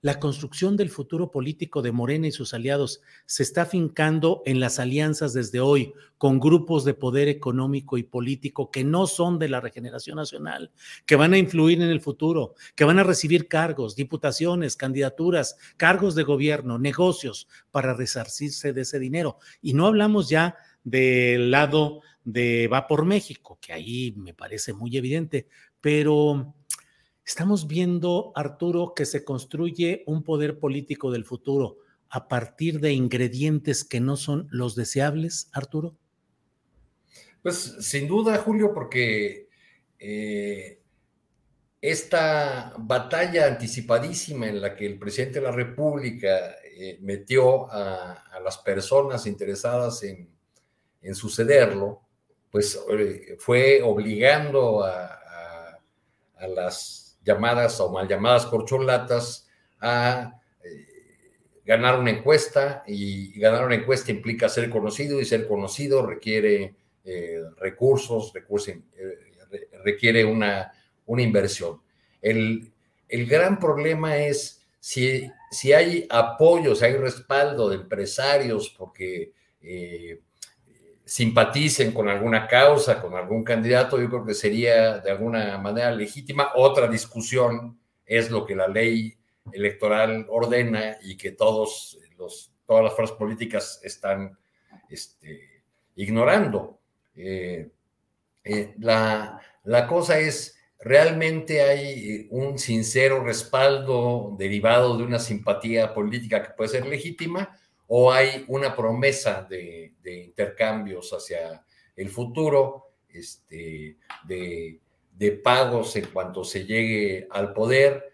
la construcción del futuro político de Morena y sus aliados se está fincando en las alianzas desde hoy con grupos de poder económico y político que no son de la regeneración nacional, que van a influir en el futuro, que van a recibir cargos, diputaciones, candidaturas, cargos de gobierno, negocios para resarcirse de ese dinero. Y no hablamos ya del lado de Va por México, que ahí me parece muy evidente, pero Estamos viendo, Arturo, que se construye un poder político del futuro a partir de ingredientes que no son los deseables, Arturo. Pues sin duda, Julio, porque eh, esta batalla anticipadísima en la que el presidente de la República eh, metió a, las personas interesadas en, sucederlo, pues eh, fue obligando a las llamadas o mal llamadas corcholatas a eh, ganar una encuesta y ganar una encuesta implica ser conocido y ser conocido requiere eh, recursos, eh, requiere una, una inversión. El, el, gran problema es si, si hay apoyo, si hay respaldo de empresarios porque simpaticen con alguna causa, con algún candidato, yo creo que sería de alguna manera legítima. Otra discusión es lo que la ley electoral ordena y que todos los, todas las fuerzas políticas están este, ignorando. Eh, eh, la, la cosa es, ¿realmente hay un sincero respaldo derivado de una simpatía política que puede ser legítima? O hay una promesa de, intercambios hacia el futuro este, de, pagos en cuanto se llegue al poder.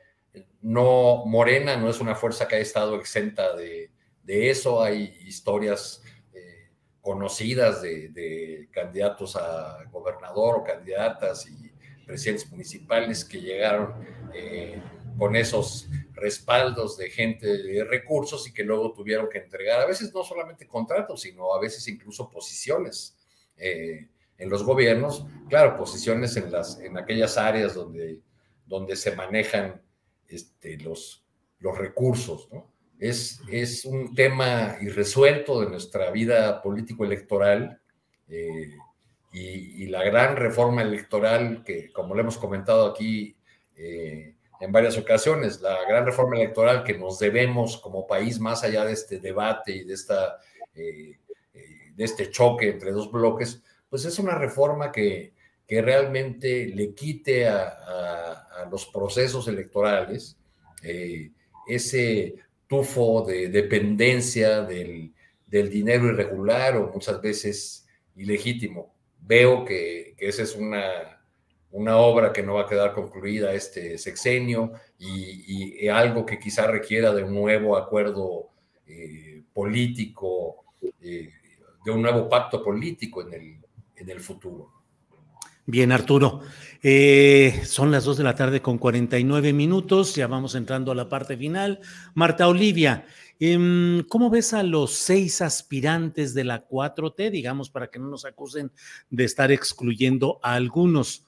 No, Morena no es una fuerza que haya estado exenta de, eso. Hay historias eh, conocidas de, de, candidatos a gobernador o candidatas y presidentes municipales que llegaron eh, con esos respaldos de gente de recursos y que luego tuvieron que entregar a veces no solamente contratos, sino a veces incluso posiciones eh, en los gobiernos. Claro, posiciones en, las, en aquellas áreas donde, donde se manejan este, los, los recursos, ¿no? Es, es, un tema irresuelto de nuestra vida político-electoral eh, y, la gran reforma electoral que, como le hemos comentado aquí eh, en varias ocasiones, la gran reforma electoral que nos debemos como país, más allá de este debate y de, esta, eh, de este choque entre dos bloques, pues es una reforma que, que realmente le quite a, a, los procesos electorales ese tufo de dependencia del, del, dinero irregular o muchas veces ilegítimo. Veo que, que esa es una, una, obra que no va a quedar concluida este sexenio y, algo que quizá requiera de un nuevo acuerdo eh, político, eh, de un nuevo pacto político en el, en el futuro. Bien, Arturo. Eh, son las 2 de la tarde con 49 minutos, ya vamos entrando a la parte final. Marta Olivia, eh, ¿cómo ves a los seis aspirantes de la 4T, digamos, para que no nos acusen de estar excluyendo a algunos?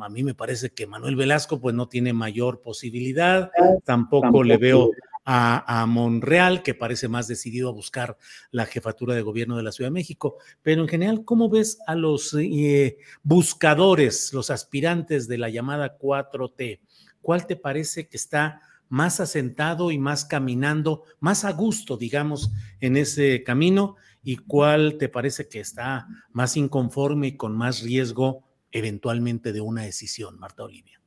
A mí me parece que Manuel Velasco pues no tiene mayor posibilidad, tampoco, tampoco. le veo a, a, Monreal, que parece más decidido a buscar la jefatura de gobierno de la Ciudad de México. Pero en general, ¿cómo ves a los eh, buscadores, los aspirantes de la llamada 4T? ¿Cuál te parece que está más asentado y más caminando, más a gusto, digamos, en ese camino? ¿Y cuál te parece que está más inconforme y con más riesgo eventualmente de una decisión, Marta Olivia?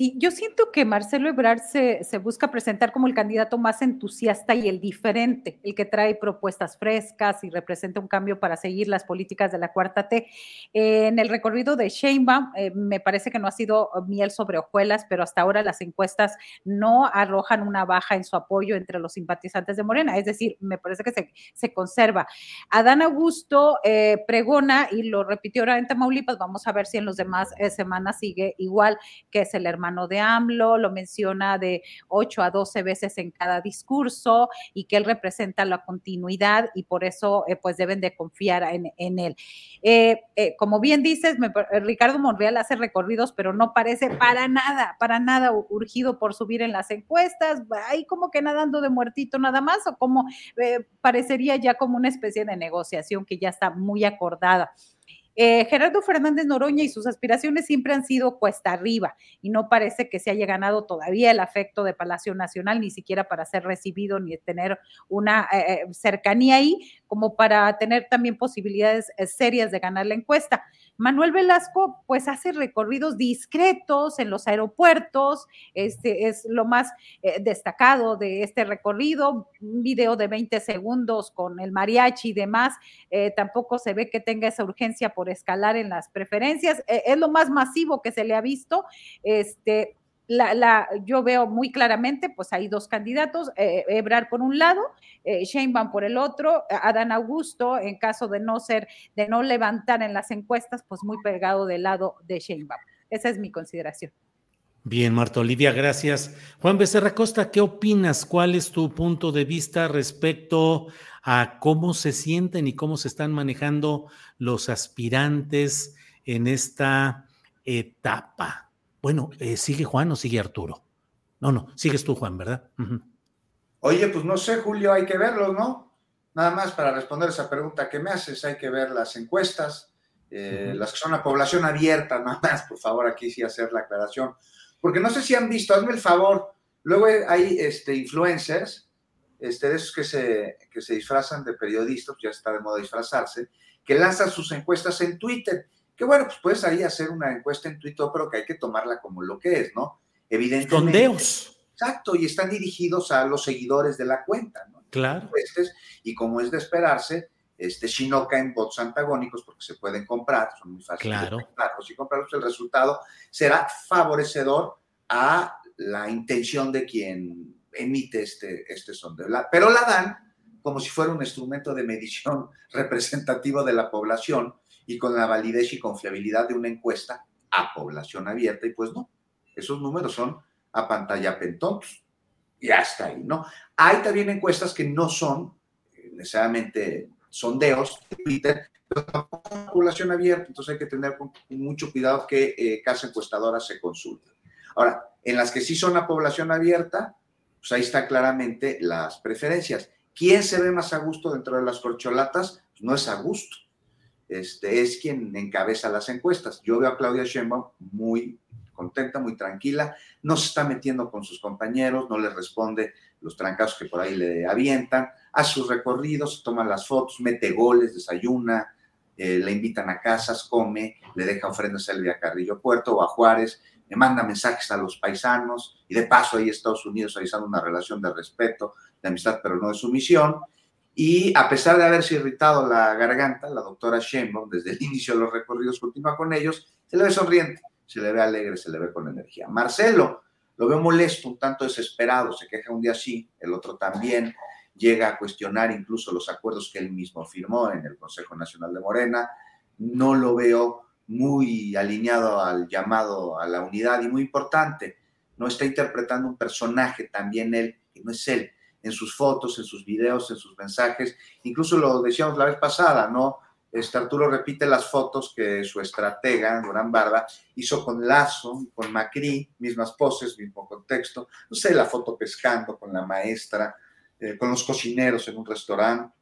Sí, yo siento que Marcelo Ebrard se, busca presentar como el candidato más entusiasta y el diferente, el que trae propuestas frescas y representa un cambio para seguir las políticas de la cuarta T. En el recorrido de Sheinbaum, eh, me parece que no ha sido miel sobre hojuelas, pero hasta ahora las encuestas no arrojan una baja en su apoyo entre los simpatizantes de Morena, es decir, me parece que se, se conserva. Adán Augusto eh, pregona y lo repitió ahora en Tamaulipas, vamos a ver si en los demás eh, semanas sigue igual, que es el hermano de AMLO, lo menciona de 8 a 12 veces en cada discurso y que él representa la continuidad y por eso eh, pues deben de confiar en, en él. Eh, eh, como bien dices, Ricardo Monreal hace recorridos, pero no parece para nada, para nada urgido por subir en las encuestas, ahí como que nadando de muertito nada más o como parecería ya como una especie de negociación que ya está muy acordada. Eh, Gerardo Fernández Noroña y sus aspiraciones siempre han sido cuesta arriba y no parece que se haya ganado todavía el afecto de Palacio Nacional, ni siquiera para ser recibido ni tener una eh, cercanía ahí, como para tener también posibilidades eh, serias de ganar la encuesta. Manuel Velasco, pues hace recorridos discretos en los aeropuertos, este es lo más eh, destacado de este recorrido, un video de 20 segundos con el mariachi y demás, eh, tampoco se ve que tenga esa urgencia por escalar en las preferencias, eh, es lo más masivo que se le ha visto, este, la, la, yo veo muy claramente, pues hay dos candidatos, eh, Ebrar por un lado, eh, Sheinbaum por el otro, Adán Augusto, en caso de no ser, de no levantar en las encuestas, pues muy pegado del lado de Sheinbaum. Esa es mi consideración. Bien, Marta Olivia, gracias. Juan Becerra Costa, ¿qué opinas? ¿Cuál es tu punto de vista respecto a cómo se sienten y cómo se están manejando los aspirantes en esta etapa? Bueno, eh, ¿sigue Juan o sigue Arturo? No, no, sigues tú, Juan, ¿verdad? Uh -huh. Oye, pues no sé, Julio, hay que verlo, ¿no? Nada más para responder esa pregunta que me haces, hay que ver las encuestas, eh, uh -huh. las que son a población abierta, nada más, por favor, aquí sí hacer la aclaración. Porque no sé si han visto, hazme el favor, luego hay este, influencers, este, de esos que se, que se disfrazan de periodistas, ya está de moda disfrazarse, que lanzan sus encuestas en Twitter que bueno, pues puedes ahí hacer una encuesta en Twitter, pero que hay que tomarla como lo que es, ¿no? Evidentemente. Sondeos. Exacto, y están dirigidos a los seguidores de la cuenta, ¿no? Claro. Y como es de esperarse, este, Shinoka en votos antagónicos porque se pueden comprar, son muy fáciles Claro. de comprarlos y comprarlos, el resultado será favorecedor a la intención de quien emite este, este sondeo. Pero la dan como si fuera un instrumento de medición representativo de la población y con la validez y confiabilidad de una encuesta a población abierta, y pues no, esos números son a pantalla pentontos. Y hasta ahí, ¿no? Hay también encuestas que no son eh, necesariamente sondeos de Twitter, pero tampoco son población abierta, entonces hay que tener mucho cuidado que eh, casa encuestadora se consulte. Ahora, en las que sí son a población abierta, pues ahí está claramente las preferencias. ¿Quién se ve más a gusto dentro de las corcholatas? Pues no es a gusto. Este, es quien encabeza las encuestas. Yo veo a Claudia Sheinbaum muy contenta, muy tranquila, no se está metiendo con sus compañeros, no le responde los trancazos que por ahí le avientan, hace sus recorridos, toma las fotos, mete goles, desayuna, eh, le invitan a casas, come, le deja ofrendas a Elvia Carrillo Puerto o a Juárez, le manda mensajes a los paisanos y de paso ahí Estados Unidos avisando una relación de respeto, de amistad, pero no de sumisión. Y a pesar de haberse irritado la garganta, la doctora Sheinbaum, desde el inicio de los recorridos, continúa con ellos, se le ve sonriente, se le ve alegre, se le ve con energía. Marcelo, lo veo molesto, un tanto desesperado, se queja un día sí, el otro también, llega a cuestionar incluso los acuerdos que él mismo firmó en el Consejo Nacional de Morena, no lo veo muy alineado al llamado a la unidad y muy importante, no está interpretando un personaje también él, que no es él, en sus fotos, en sus videos, en sus mensajes, incluso lo decíamos la vez pasada, ¿no? Este Arturo repite las fotos que su estratega, Durán Barba, hizo con Lazo, con Macri, mismas poses, mismo contexto, no sé, la foto pescando con la maestra, eh, con los cocineros en un restaurante.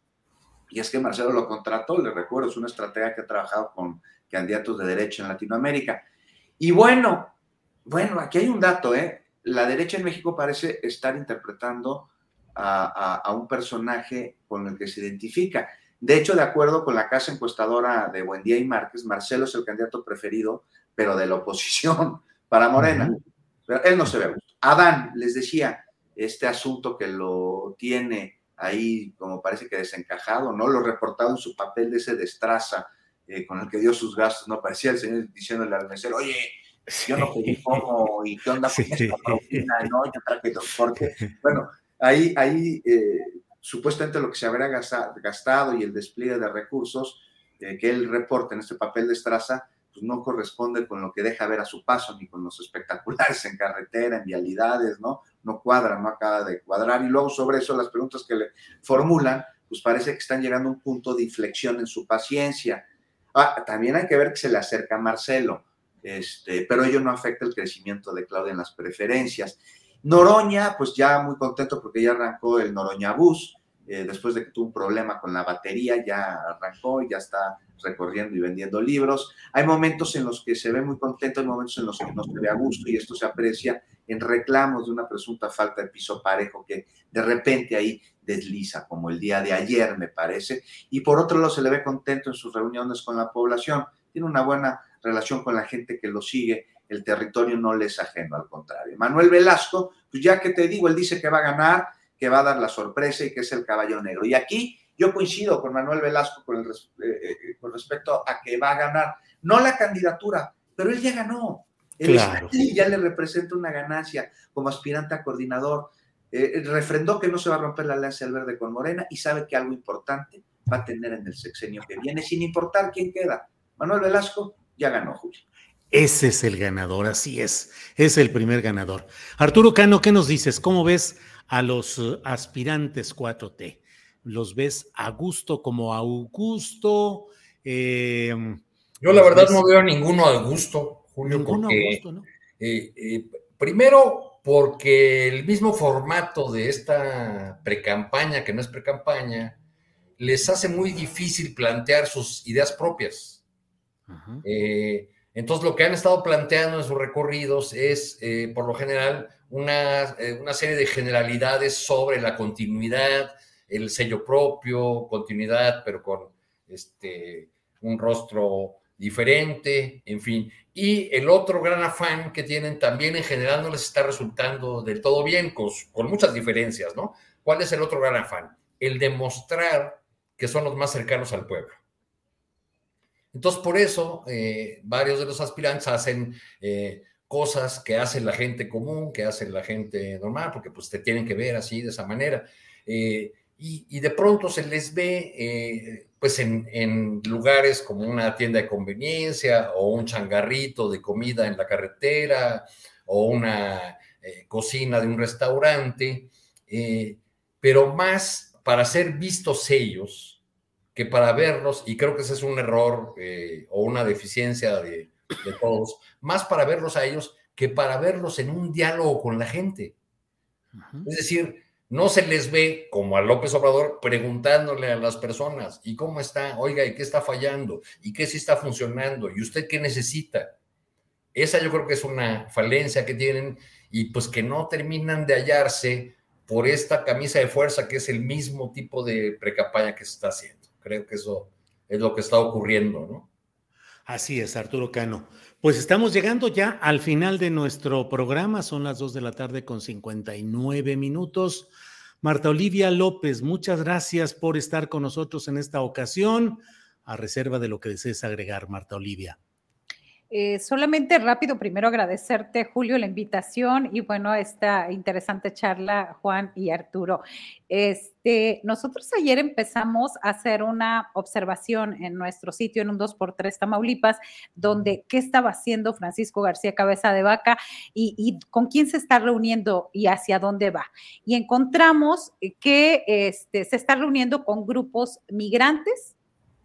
Y es que Marcelo lo contrató, le recuerdo, es una estratega que ha trabajado con candidatos de derecha en Latinoamérica. Y bueno, bueno, aquí hay un dato, ¿eh? La derecha en México parece estar interpretando a, a, a un personaje con el que se identifica. De hecho, de acuerdo con la casa encuestadora de Buendía y Márquez, Marcelo es el candidato preferido, pero de la oposición para Morena. Pero él no se ve a gusto. Adán, les decía, este asunto que lo tiene ahí como parece que desencajado, ¿no? Lo reportado en su papel de ese destraza eh, con el que dio sus gastos, ¿no? Parecía el señor diciéndole al mesero, oye, yo no pedí cómo y qué onda con Sí. esta propina, ¿no? Yo traje transporte. Bueno, ahí, ahí eh, supuestamente lo que se habrá gasta- gastado y el despliegue de recursos eh, que él reporta en este papel de estraza, pues no corresponde con lo que deja ver a su paso, ni con los espectaculares en carretera, en vialidades, ¿no? No cuadra, no acaba de cuadrar. Y luego sobre eso las preguntas que le formulan, pues parece que están llegando a un punto de inflexión en su paciencia. Ah, también hay que ver que se le acerca a Marcelo, este, pero ello no afecta el crecimiento de Claudia en las preferencias. Noroña, pues ya muy contento porque ya arrancó el Noroña Bus, eh, después de que tuvo un problema con la batería, ya arrancó y ya está recorriendo y vendiendo libros. Hay momentos en los que se ve muy contento, hay momentos en los que no se ve a gusto y esto se aprecia en reclamos de una presunta falta de piso parejo que de repente ahí desliza, como el día de ayer, me parece. Y por otro lado, se le ve contento en sus reuniones con la población. Tiene una buena relación con la gente que lo sigue. El territorio no le es ajeno, al contrario. Manuel Velasco, pues ya que te digo, él dice que va a ganar, que va a dar la sorpresa y que es el caballo negro. Y aquí yo coincido con Manuel Velasco con, el, eh, eh, con respecto a que va a ganar, no la candidatura, pero él ya ganó. Él Claro. ya le representa una ganancia como aspirante a coordinador. Eh, refrendó que no se va a romper la alianza del verde con Morena y sabe que algo importante va a tener en el sexenio que viene, sin importar quién queda. Manuel Velasco ya ganó, Julio. Ese es el ganador, así es. Es el primer ganador. Arturo Cano, ¿qué nos dices? ¿Cómo ves a los eh, aspirantes 4T? ¿Los ves a gusto como a Augusto? Eh, Yo la verdad ves- no veo ninguno al gusto, Julio, Ninguno a gusto, ¿no? eh, eh, primero porque el mismo formato de esta precampaña, que no es precampaña, les hace muy difícil plantear sus ideas propias. Ajá. Eh, entonces, lo que han estado planteando en sus recorridos es, eh, por lo general, una, eh, una serie de generalidades sobre la continuidad, el sello propio, continuidad, pero con este, un rostro diferente, en fin. Y el otro gran afán que tienen también en general no les está resultando del todo bien, con, con muchas diferencias, ¿no? ¿Cuál es el otro gran afán? El demostrar que son los más cercanos al pueblo. Entonces, por eso, eh, varios de los aspirantes hacen eh, cosas que hace la gente común, que hace la gente normal, porque pues te tienen que ver así, de esa manera. Eh, y, de pronto se les ve pues en, lugares como una tienda de conveniencia o un changarrito de comida en la carretera o una cocina de un restaurante, pero más para ser vistos ellos, que para verlos, y creo que ese es un error eh, o una deficiencia de, todos, más para verlos a ellos que para verlos en un diálogo con la gente. Es decir, no se les ve como a López Obrador preguntándole a las personas, ¿y cómo está? Oiga, ¿y qué está fallando? ¿Y qué sí está funcionando? ¿Y usted qué necesita? Esa yo creo que es una falencia que tienen y pues que no terminan de hallarse por esta camisa de fuerza que es el mismo tipo de precampaña que se está haciendo. Creo que eso es lo que está ocurriendo, ¿no? Así es, Arturo Cano. Pues estamos llegando ya al final de nuestro programa, son las 2 de la tarde con 59 minutos. Marta Olivia López, muchas gracias por estar con nosotros en esta ocasión, a reserva de lo que desees agregar, Marta Olivia. Eh, solamente rápido, primero agradecerte, Julio, la invitación y bueno, esta interesante charla, Juan y Arturo. Este, nosotros ayer empezamos a hacer una observación en nuestro sitio en un 2x3 Tamaulipas, donde qué estaba haciendo Francisco García Cabeza de Vaca y, con quién se está reuniendo y hacia dónde va. Y encontramos que este, se está reuniendo con grupos migrantes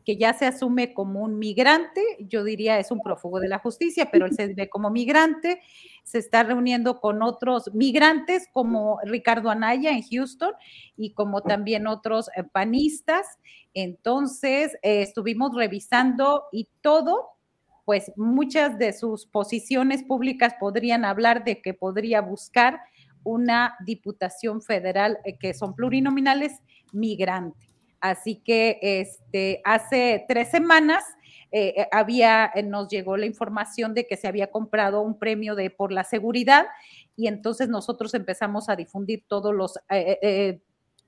que ya se asume como un migrante, yo diría es un prófugo de la justicia, pero él se ve como migrante, se está reuniendo con otros migrantes como Ricardo Anaya en Houston y como también otros eh, panistas. Entonces, eh, estuvimos revisando y todo, pues muchas de sus posiciones públicas podrían hablar de que podría buscar una diputación federal eh, que son plurinominales migrante. Así que este, hace tres semanas eh, eh, había, eh, nos llegó la información de que se había comprado un premio de por la seguridad y entonces nosotros empezamos a difundir todos los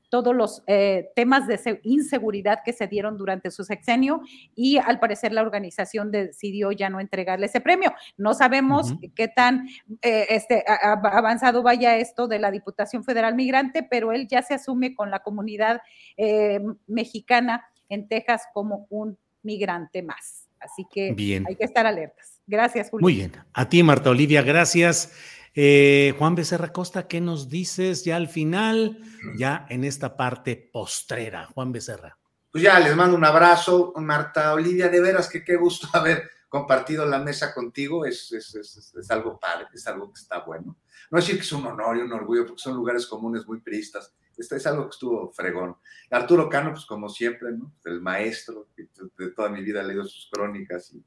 todos los eh, temas de inseguridad que se dieron durante su sexenio y al parecer la organización decidió ya no entregarle ese premio. No sabemos qué tan eh, este, avanzado vaya esto de la Diputación Federal Migrante, pero él ya se asume con la comunidad eh, mexicana en Texas como un migrante más. Así que hay que estar alertas. Gracias, Julio. Muy bien. A ti, Marta Olivia, gracias. Eh, Juan Becerra Costa, ¿qué nos dices ya al final, ya en esta parte postrera? Juan Becerra. Pues ya les mando un abrazo, Marta Olivia, de veras que qué gusto haber compartido la mesa contigo, es, es, algo padre, es algo que está bueno. No decir que es un honor y un orgullo, porque son lugares comunes muy priistas, este es algo que estuvo fregón. Arturo Cano, pues como siempre, ¿no? el maestro, de toda mi vida he leído sus crónicas y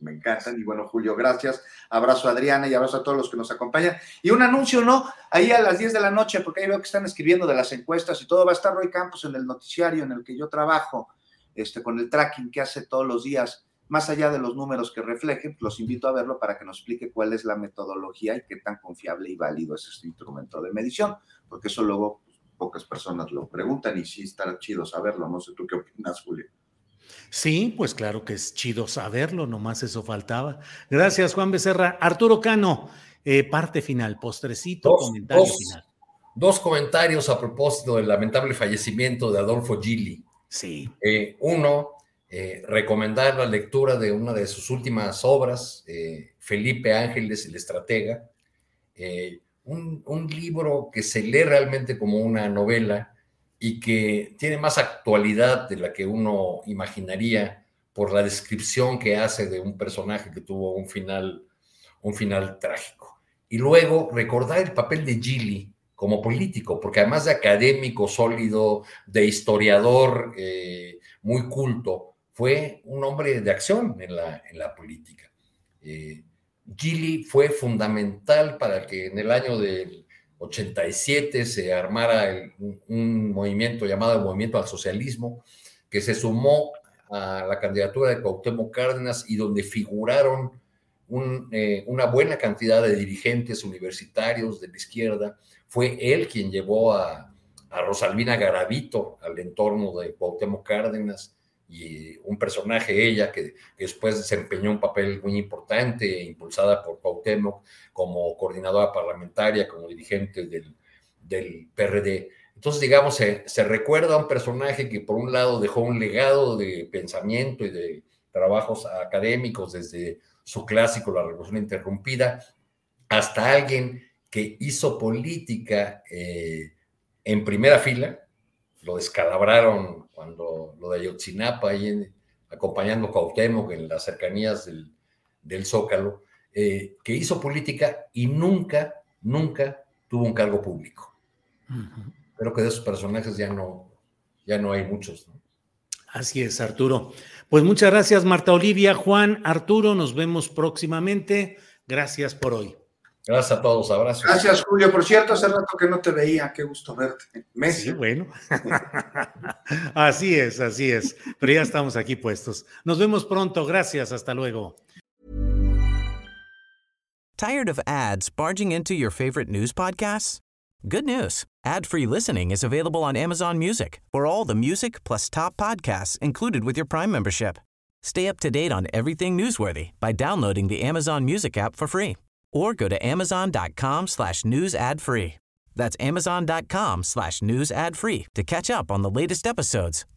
me encantan. Y bueno, Julio, gracias. Abrazo a Adriana y abrazo a todos los que nos acompañan. Y un anuncio, ¿no? Ahí a las 10 de la noche, porque ahí veo que están escribiendo de las encuestas y todo. Va a estar Roy Campos en el noticiario en el que yo trabajo, este, con el tracking que hace todos los días. Más allá de los números que reflejen, los invito a verlo para que nos explique cuál es la metodología y qué tan confiable y válido es este instrumento de medición, porque eso luego pues, pocas personas lo preguntan y sí estará chido saberlo. No sé tú qué opinas, Julio. Sí, pues claro que es chido saberlo, nomás eso faltaba. Gracias, Juan Becerra. Arturo Cano, eh, parte final, postrecito, comentario final. Dos comentarios a propósito del lamentable fallecimiento de Adolfo Gili. Sí. Eh, uno, eh, recomendar la lectura de una de sus últimas obras, Felipe Ángeles, el estratega, un, un libro que se lee realmente como una novela y que tiene más actualidad de la que uno imaginaría por la descripción que hace de un personaje que tuvo un final, un final trágico. Y luego recordar el papel de Gili como político, porque además de académico sólido, de historiador eh, muy culto, fue un hombre de acción en la, en la política. Eh, Gili fue fundamental para que en el año del 87 se armara un, movimiento llamado Movimiento al Socialismo, que se sumó a la candidatura de Cuauhtémoc Cárdenas y donde figuraron eh, una buena cantidad de dirigentes universitarios de la izquierda. Fue él quien llevó a, a Rosalvina Garavito, al entorno de Cuauhtémoc Cárdenas, y un personaje, ella, que, después desempeñó un papel muy importante, impulsada por Cuauhtémoc como coordinadora parlamentaria, como dirigente del, del PRD. Entonces, digamos, se, se, recuerda a un personaje que por un lado dejó un legado de pensamiento y de trabajos académicos desde su clásico La Revolución Interrumpida, hasta alguien que hizo política eh, en primera fila, lo descalabraron cuando lo de Ayotzinapa, ahí acompañando a Cuauhtémoc en las cercanías del, del Zócalo, eh, que hizo política y nunca, nunca tuvo un cargo público. Creo que de esos personajes ya no, ya no hay muchos. Así es, Arturo. Pues muchas gracias, Marta Olivia, Juan, Arturo, nos vemos próximamente. Gracias por hoy. Gracias a todos, abrazos. Gracias, Julio. Por cierto, hace rato que no te veía, qué gusto verte. Messi. Sí, bueno. así es, así es. Pero ya estamos aquí puestos. Nos vemos pronto. Gracias, hasta luego. Tired of ads barging into your favorite news podcasts? Good news. Ad-free listening is available on Amazon Music. For all the music plus top podcasts included with your Prime membership. Stay up to date on everything newsworthy by downloading the Amazon Music app for free or go to amazon.com slash news ad free. That's amazon.com slash news ad free to catch up on the latest episodes